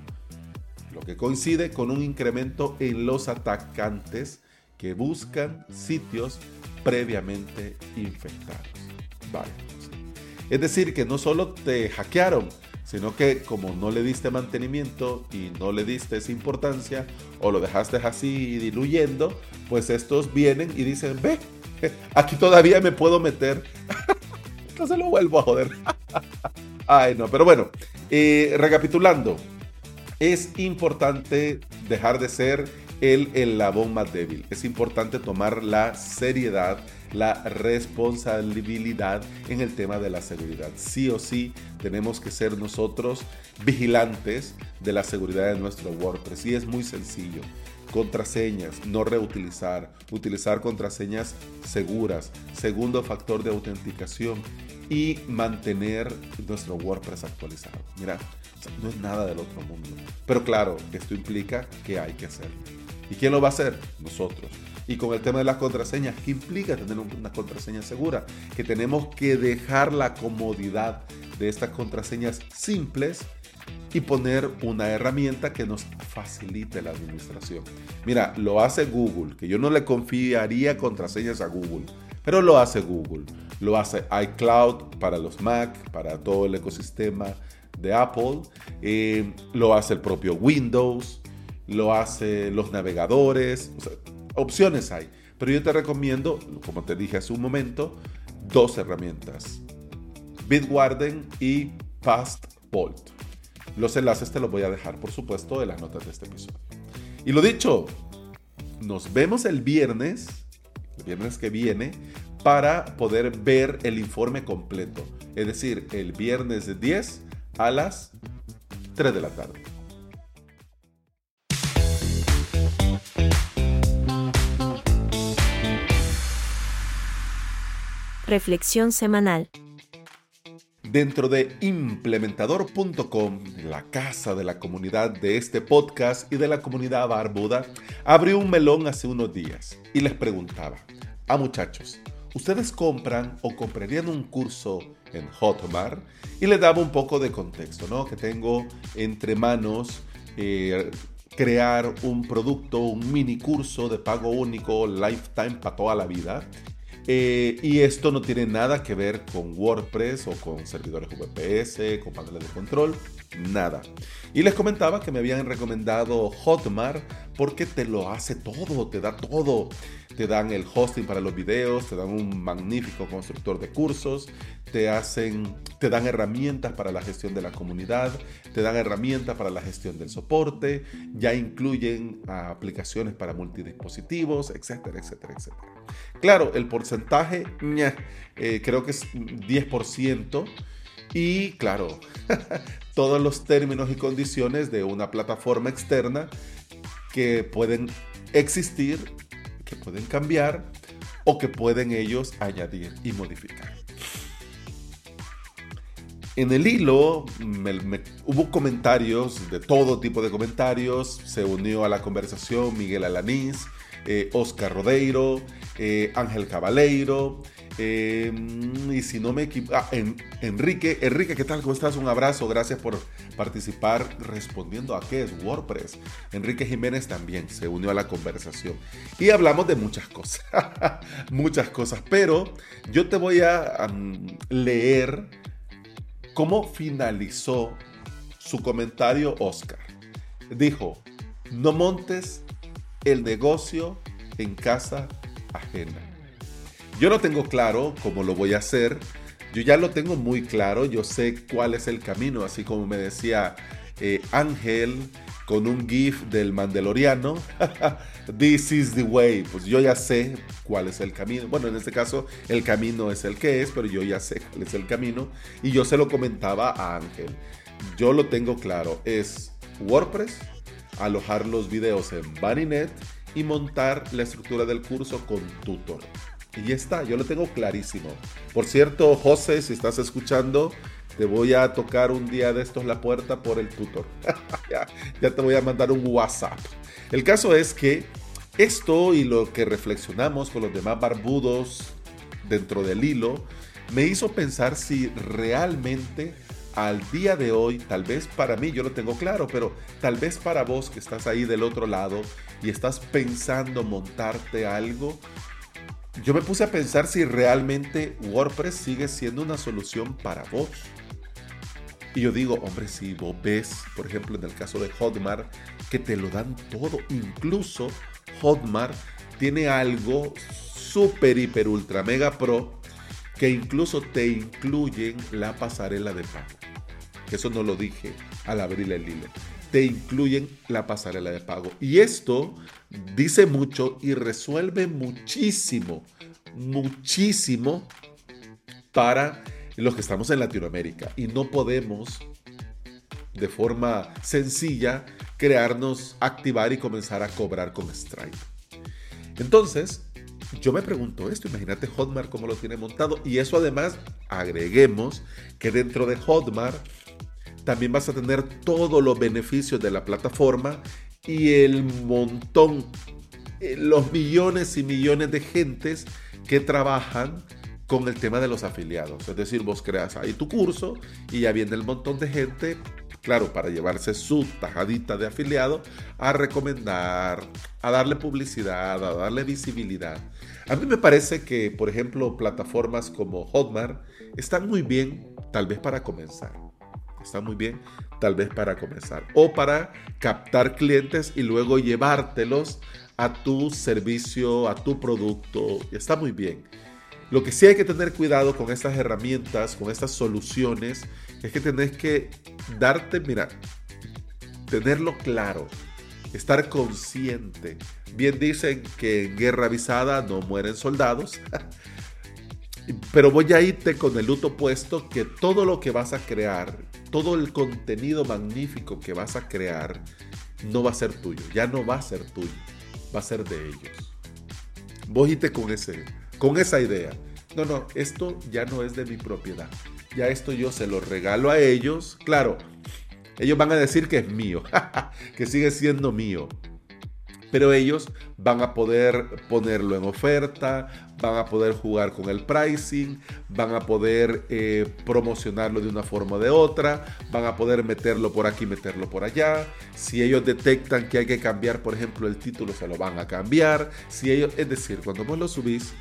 lo que coincide con un incremento en los atacantes que buscan sitios previamente infectados. Es decir, que no solo te hackearon, sino que como no le diste mantenimiento y no le diste esa importancia o lo dejaste así diluyendo, pues estos vienen y dicen, ve, aquí todavía me puedo meter. Entonces lo vuelvo a joder. Ay, no, pero bueno, eh, recapitulando, es importante dejar de ser el eslabón más débil. Es importante tomar la seriedad, la responsabilidad en el tema de la seguridad. Sí o sí tenemos que ser nosotros vigilantes de la seguridad de nuestro WordPress. Y es muy sencillo contraseñas, no reutilizar, utilizar contraseñas seguras, segundo factor de autenticación y mantener nuestro WordPress actualizado. Mira, no es nada del otro mundo. Pero claro, esto implica que hay que hacerlo. ¿Y quién lo va a hacer? Nosotros. Y con el tema de las contraseñas, ¿qué implica tener una contraseña segura? Que tenemos que dejar la comodidad de estas contraseñas simples y poner una herramienta que nos facilite la administración. Mira, lo hace Google, que yo no le confiaría contraseñas a Google, pero lo hace Google. Lo hace iCloud para los Mac, para todo el ecosistema de Apple. Eh, lo hace el propio Windows. Lo hace los navegadores. opciones hay. Pero yo te recomiendo, como te dije hace un momento, dos herramientas. Bitwarden y Passport. Los enlaces te los voy a dejar, por supuesto, en las notas de este episodio. Y lo dicho, nos vemos el viernes, el viernes que viene, para poder ver el informe completo. Es decir, el viernes de 10 a las 3 de la tarde. Reflexión semanal. Dentro de implementador.com, la casa de la comunidad de este podcast y de la comunidad barbuda, abrió un melón hace unos días y les preguntaba, a muchachos, ¿ustedes compran o comprarían un curso en Hotmart? Y les daba un poco de contexto, ¿no? Que tengo entre manos eh, crear un producto, un mini curso de pago único, lifetime para toda la vida eh, y esto no tiene nada que ver con WordPress o con servidores VPS, con paneles de control, nada. Y les comentaba que me habían recomendado Hotmart porque te lo hace todo, te da todo. Te dan el hosting para los videos, te dan un magnífico constructor de cursos, te hacen, te dan herramientas para la gestión de la comunidad, te dan herramientas para la gestión del soporte, ya incluyen aplicaciones para multidispositivos, etcétera, etcétera, etcétera. Claro, el porcentaje, eh, creo que es 10%. Y claro, todos los términos y condiciones de una plataforma externa que pueden existir, pueden cambiar o que pueden ellos añadir y modificar. En el hilo hubo comentarios, de todo tipo de comentarios, se unió a la conversación Miguel Alanís, eh, Oscar Rodeiro, eh, Ángel Cabaleiro, em, y si no me equivoco, ah, Enrique, Enrique, ¿qué tal? ¿Cómo estás? Un abrazo, gracias por participar respondiendo a qué es WordPress. Enrique Jiménez también se unió a la conversación y hablamos de muchas cosas, muchas cosas, pero yo te voy a leer cómo finalizó su comentario Oscar. Dijo, no montes el negocio en casa ajena. Yo no tengo claro cómo lo voy a hacer. Yo ya lo tengo muy claro. Yo sé cuál es el camino. Así como me decía eh, Ángel, con un GIF del Mandaloriano. This is the way. Pues yo ya sé cuál es el camino. Bueno, en este caso el camino es el que es, pero yo ya sé cuál es el camino. Y yo se lo comentaba a Ángel. Yo lo tengo claro. Es WordPress, alojar los videos en Baninet y montar la estructura del curso con Tutor. Y ya está, yo lo tengo clarísimo. Por cierto, José, si estás escuchando, te voy a tocar un día de estos la puerta por el tutor. ya, te voy a mandar un WhatsApp. El caso es que esto y lo que reflexionamos con los demás barbudos dentro del hilo me hizo pensar si realmente al día de hoy, tal vez para mí, yo lo tengo claro, pero tal vez para vos que estás ahí del otro lado y estás pensando montarte algo, yo me puse a pensar si realmente WordPress sigue siendo una solución para vos. Y yo digo, hombre, si vos ves, por ejemplo, en el caso de Hotmart, que te lo dan todo, incluso Hotmart tiene algo super, hiper, ultra, mega pro, que incluso te incluyen la pasarela de pago. Que eso no lo dije al abrir el hilo. Te incluyen la pasarela de pago. Y esto dice mucho y resuelve muchísimo, muchísimo para los que estamos en Latinoamérica y no podemos de forma sencilla crearnos, activar y comenzar a cobrar con Stripe. Entonces, yo me pregunto esto, imagínate Hotmart cómo lo tiene montado y eso además agreguemos que dentro de Hotmart también vas a tener todos los beneficios de la plataforma y el montón, eh, los millones y millones de gentes que trabajan con el tema de los afiliados. Es decir, vos creas ahí tu curso y ya viene el montón de gente, claro, para llevarse su tajadita de afiliado, a recomendar, a darle publicidad, a darle visibilidad. A mí me parece que, por ejemplo, plataformas como Hotmart están muy bien, tal vez para comenzar. Están muy bien, tal vez para comenzar. O para captar clientes y luego llevártelos a tu servicio, a tu producto. Está muy bien. Lo que sí hay que tener cuidado con estas herramientas, con estas soluciones, es que tenés que darte, mira, tenerlo claro, estar consciente. Bien dicen que en guerra avisada no mueren soldados, pero voy a irte con el luto puesto que todo lo que vas a crear, todo el contenido magnífico que vas a crear, no va a ser tuyo, ya no va a ser tuyo, va a ser de ellos. Vos con ese, con esa idea. No, no, esto ya no es de mi propiedad. Ya esto yo se lo regalo a ellos. Claro, ellos van a decir que es mío, que sigue siendo mío. Pero ellos van a poder ponerlo en oferta, van a poder jugar con el pricing, van a poder eh, promocionarlo de una forma o de otra, van a poder meterlo por aquí, meterlo por allá. Si ellos detectan que hay que cambiar, por ejemplo, el título, se lo van a cambiar. Si ellos, es decir, cuando vos lo subís,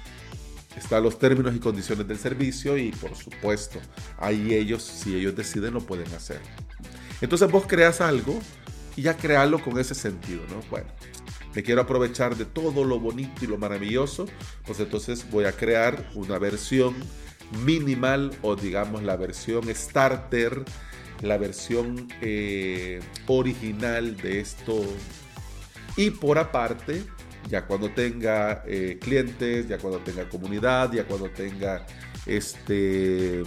están los términos y condiciones del servicio y por supuesto, ahí ellos, si ellos deciden, lo pueden hacer. Entonces vos creas algo y ya crearlo con ese sentido, ¿no? Bueno, me quiero aprovechar de todo lo bonito y lo maravilloso, pues entonces voy a crear una versión minimal o digamos la versión starter, la versión eh, original de esto. Y por aparte, ya cuando tenga eh, clientes, ya cuando tenga comunidad, ya cuando tenga este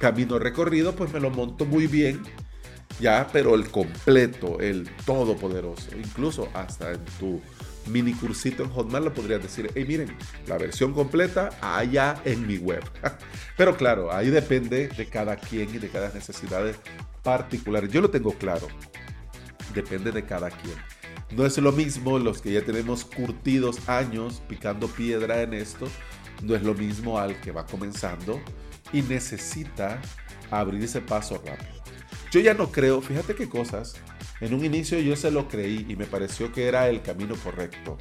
camino recorrido, pues me lo monto muy bien, ya, pero el completo, el todopoderoso, incluso hasta en tu mini cursito en Hotmart lo podrías decir, hey miren, la versión completa allá en mi web. pero claro, ahí depende de cada quien y de cada necesidad particular. Yo lo tengo claro, depende de cada quien. No es lo mismo los que ya tenemos curtidos años picando piedra en esto, no es lo mismo al que va comenzando y necesita abrir ese paso rápido. Yo ya no creo, fíjate qué cosas, en un inicio yo se lo creí y me pareció que era el camino correcto,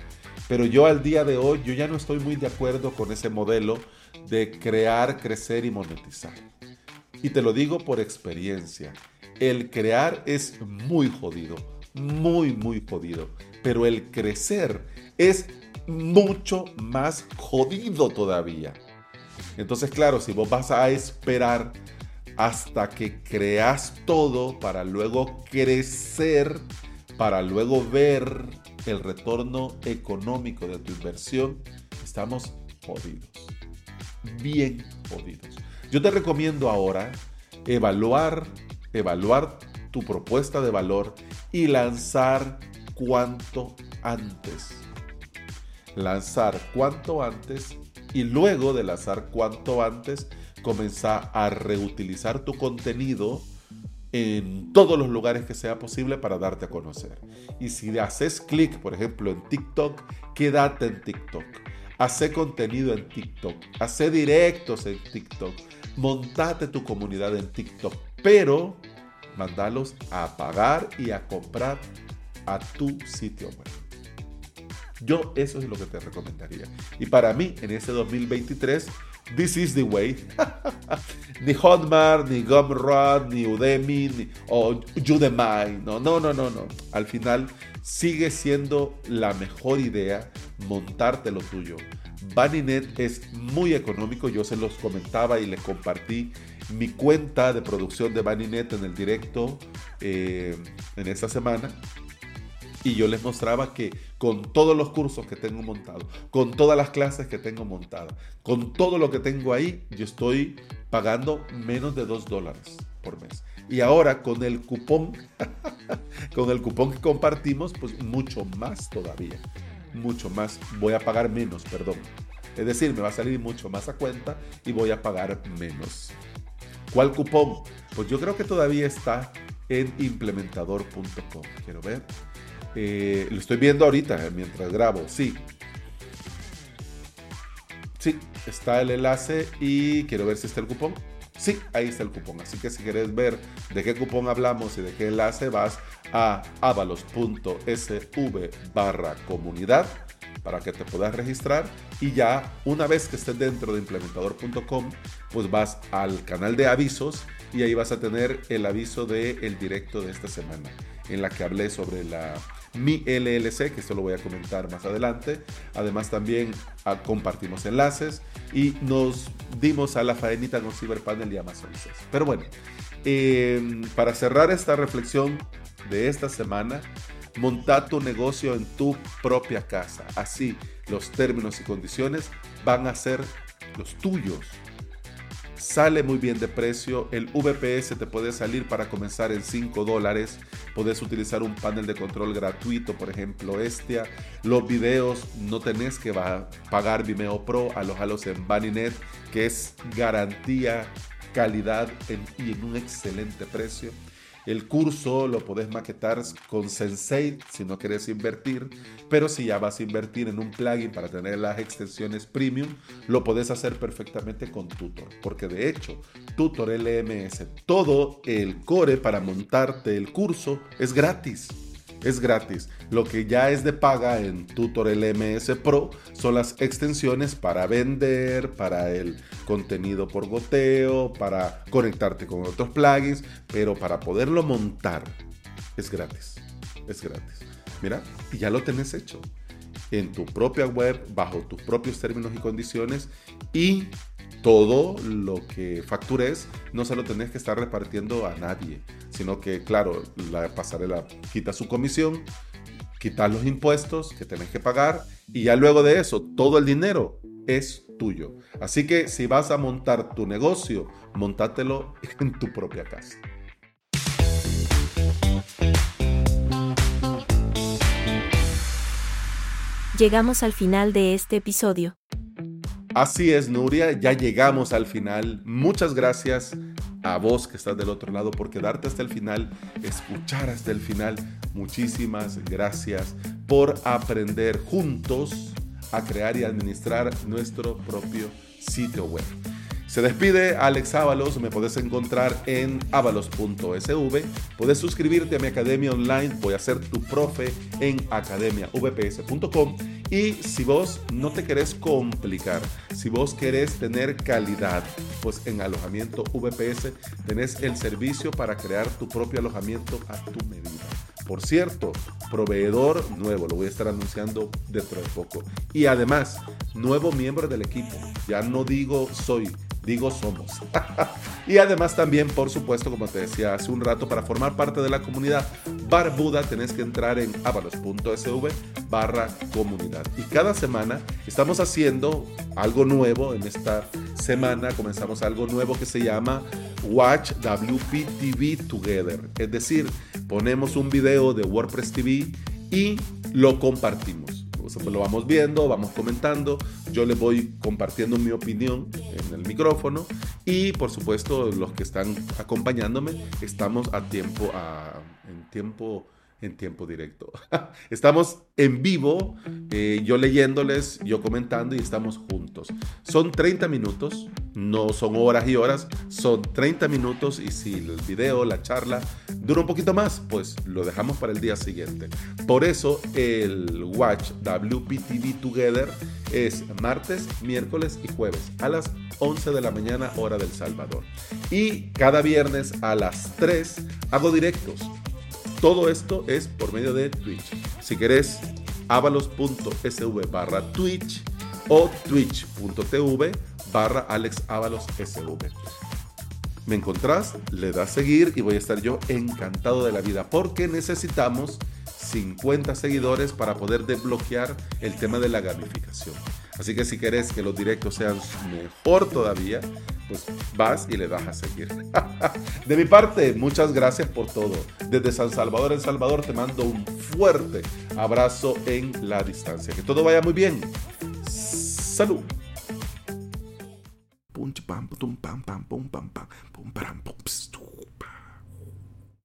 pero yo al día de hoy yo ya no estoy muy de acuerdo con ese modelo de crear, crecer y monetizar. Y te lo digo por experiencia, el crear es muy jodido muy, muy jodido. Pero el crecer es mucho más jodido todavía. Entonces, claro, si vos vas a esperar hasta que creas todo para luego crecer, para luego ver el retorno económico de tu inversión, estamos jodidos. Bien jodidos. Yo te recomiendo ahora evaluar, evaluar tu propuesta de valor y lanzar cuanto antes. Lanzar cuanto antes y luego de lanzar cuanto antes, comenzar a reutilizar tu contenido en todos los lugares que sea posible para darte a conocer. Y si haces clic, por ejemplo, en TikTok, quédate en TikTok. Hace contenido en TikTok. Hace directos en TikTok. Montate tu comunidad en TikTok. Pero mandalos a pagar y a comprar a tu sitio web. Yo eso es lo que te recomendaría. Y para mí, en ese 2023, this is the way. ni Hotmart, ni Gumroad, ni Udemy, ni o Udemy. No, no, no, no, no. Al final sigue siendo la mejor idea montarte lo tuyo. Baninet es muy económico, yo se los comentaba y les compartí mi cuenta de producción de Baninet en el directo eh, en esta semana y yo les mostraba que con todos los cursos que tengo montados, con todas las clases que tengo montadas, con todo lo que tengo ahí, yo estoy pagando menos de 2 dólares por mes. Y ahora con el cupón, con el cupón que compartimos, pues mucho más todavía. Mucho más. Voy a pagar menos, perdón. Es decir, me va a salir mucho más a cuenta y voy a pagar menos. ¿Cuál cupón? Pues yo creo que todavía está en implementador.com. Quiero ver. Eh, lo estoy viendo ahorita mientras grabo, sí. Sí, está el enlace y quiero ver si está el cupón. Sí, ahí está el cupón. Así que si quieres ver de qué cupón hablamos y de qué enlace, vas a avalos.sv barra comunidad para que te puedas registrar y ya una vez que estés dentro de implementador.com, pues vas al canal de avisos y ahí vas a tener el aviso del el directo de esta semana en la que hablé sobre la mi LLC, que esto lo voy a comentar más adelante. Además también ah, compartimos enlaces y nos dimos a la faenita con Cyberpanel y Amazon Pero bueno, em, para cerrar esta reflexión de esta semana, monta tu negocio en tu propia casa. Así los términos y condiciones van a ser los tuyos sale muy bien de precio. El VPS te puede salir para comenzar en 5 dólares. Puedes utilizar un panel de control gratuito, por ejemplo, Estia. Los videos no tenés que pagar Vimeo Pro, alojalos en Baninet, que es garantía, calidad y en un excelente precio. El curso lo podés maquetar con Sensei si no quieres invertir, pero si ya vas a invertir en un plugin para tener las extensiones premium, lo podés hacer perfectamente con Tutor, porque de hecho, Tutor LMS, todo el core para montarte el curso es gratis es gratis. Lo que ya es de paga en Tutor LMS Pro son las extensiones para vender, para el contenido por goteo, para conectarte con otros plugins, pero para poderlo montar es gratis. Es gratis. Mira, y ya lo tenés hecho en tu propia web, bajo tus propios términos y condiciones y todo lo que factures no se lo tenés que estar repartiendo a nadie, sino que, claro, la pasarela quita su comisión, quita los impuestos que tenés que pagar y ya luego de eso, todo el dinero es tuyo. Así que si vas a montar tu negocio, montátelo en tu propia casa. Llegamos al final de este episodio. Así es, Nuria, ya llegamos al final. Muchas gracias a vos que estás del otro lado por quedarte hasta el final, escuchar hasta el final. Muchísimas gracias por aprender juntos a crear y administrar nuestro propio sitio web. Se despide Alex Ábalos, me puedes encontrar en avalos.sv, puedes suscribirte a mi academia online, voy a ser tu profe en academiavps.com y si vos no te querés complicar, si vos querés tener calidad, pues en alojamiento VPS tenés el servicio para crear tu propio alojamiento a tu medida. Por cierto, proveedor nuevo, lo voy a estar anunciando dentro de poco. Y además, nuevo miembro del equipo. Ya no digo soy, digo somos. y además también, por supuesto, como te decía hace un rato, para formar parte de la comunidad, barbuda, tenés que entrar en avalos.sv barra comunidad. Y cada semana estamos haciendo algo nuevo. En esta semana comenzamos algo nuevo que se llama Watch WP Together. Es decir, ponemos un video de WordPress TV y lo compartimos. Lo vamos viendo, vamos comentando, yo les voy compartiendo mi opinión en el micrófono y por supuesto los que están acompañándome estamos a tiempo, en tiempo en tiempo directo. Estamos en vivo, eh, yo leyéndoles, yo comentando y estamos juntos. Son 30 minutos, no son horas y horas, son 30 minutos y si el video, la charla dura un poquito más, pues lo dejamos para el día siguiente. Por eso el Watch WPTV Together es martes, miércoles y jueves a las 11 de la mañana hora del Salvador. Y cada viernes a las 3 hago directos todo esto es por medio de Twitch. Si querés, avalos.sv barra Twitch o twitch.tv barra alexavalosSV. Me encontrás, le das seguir y voy a estar yo encantado de la vida porque necesitamos 50 seguidores para poder desbloquear el tema de la gamificación. Así que si querés que los directos sean mejor todavía, pues vas y le das a seguir. De mi parte, muchas gracias por todo. Desde San Salvador, El Salvador, te mando un fuerte abrazo en la distancia. Que todo vaya muy bien. Salud. pam, pam, pam, pam, pam, pam, pam, pam,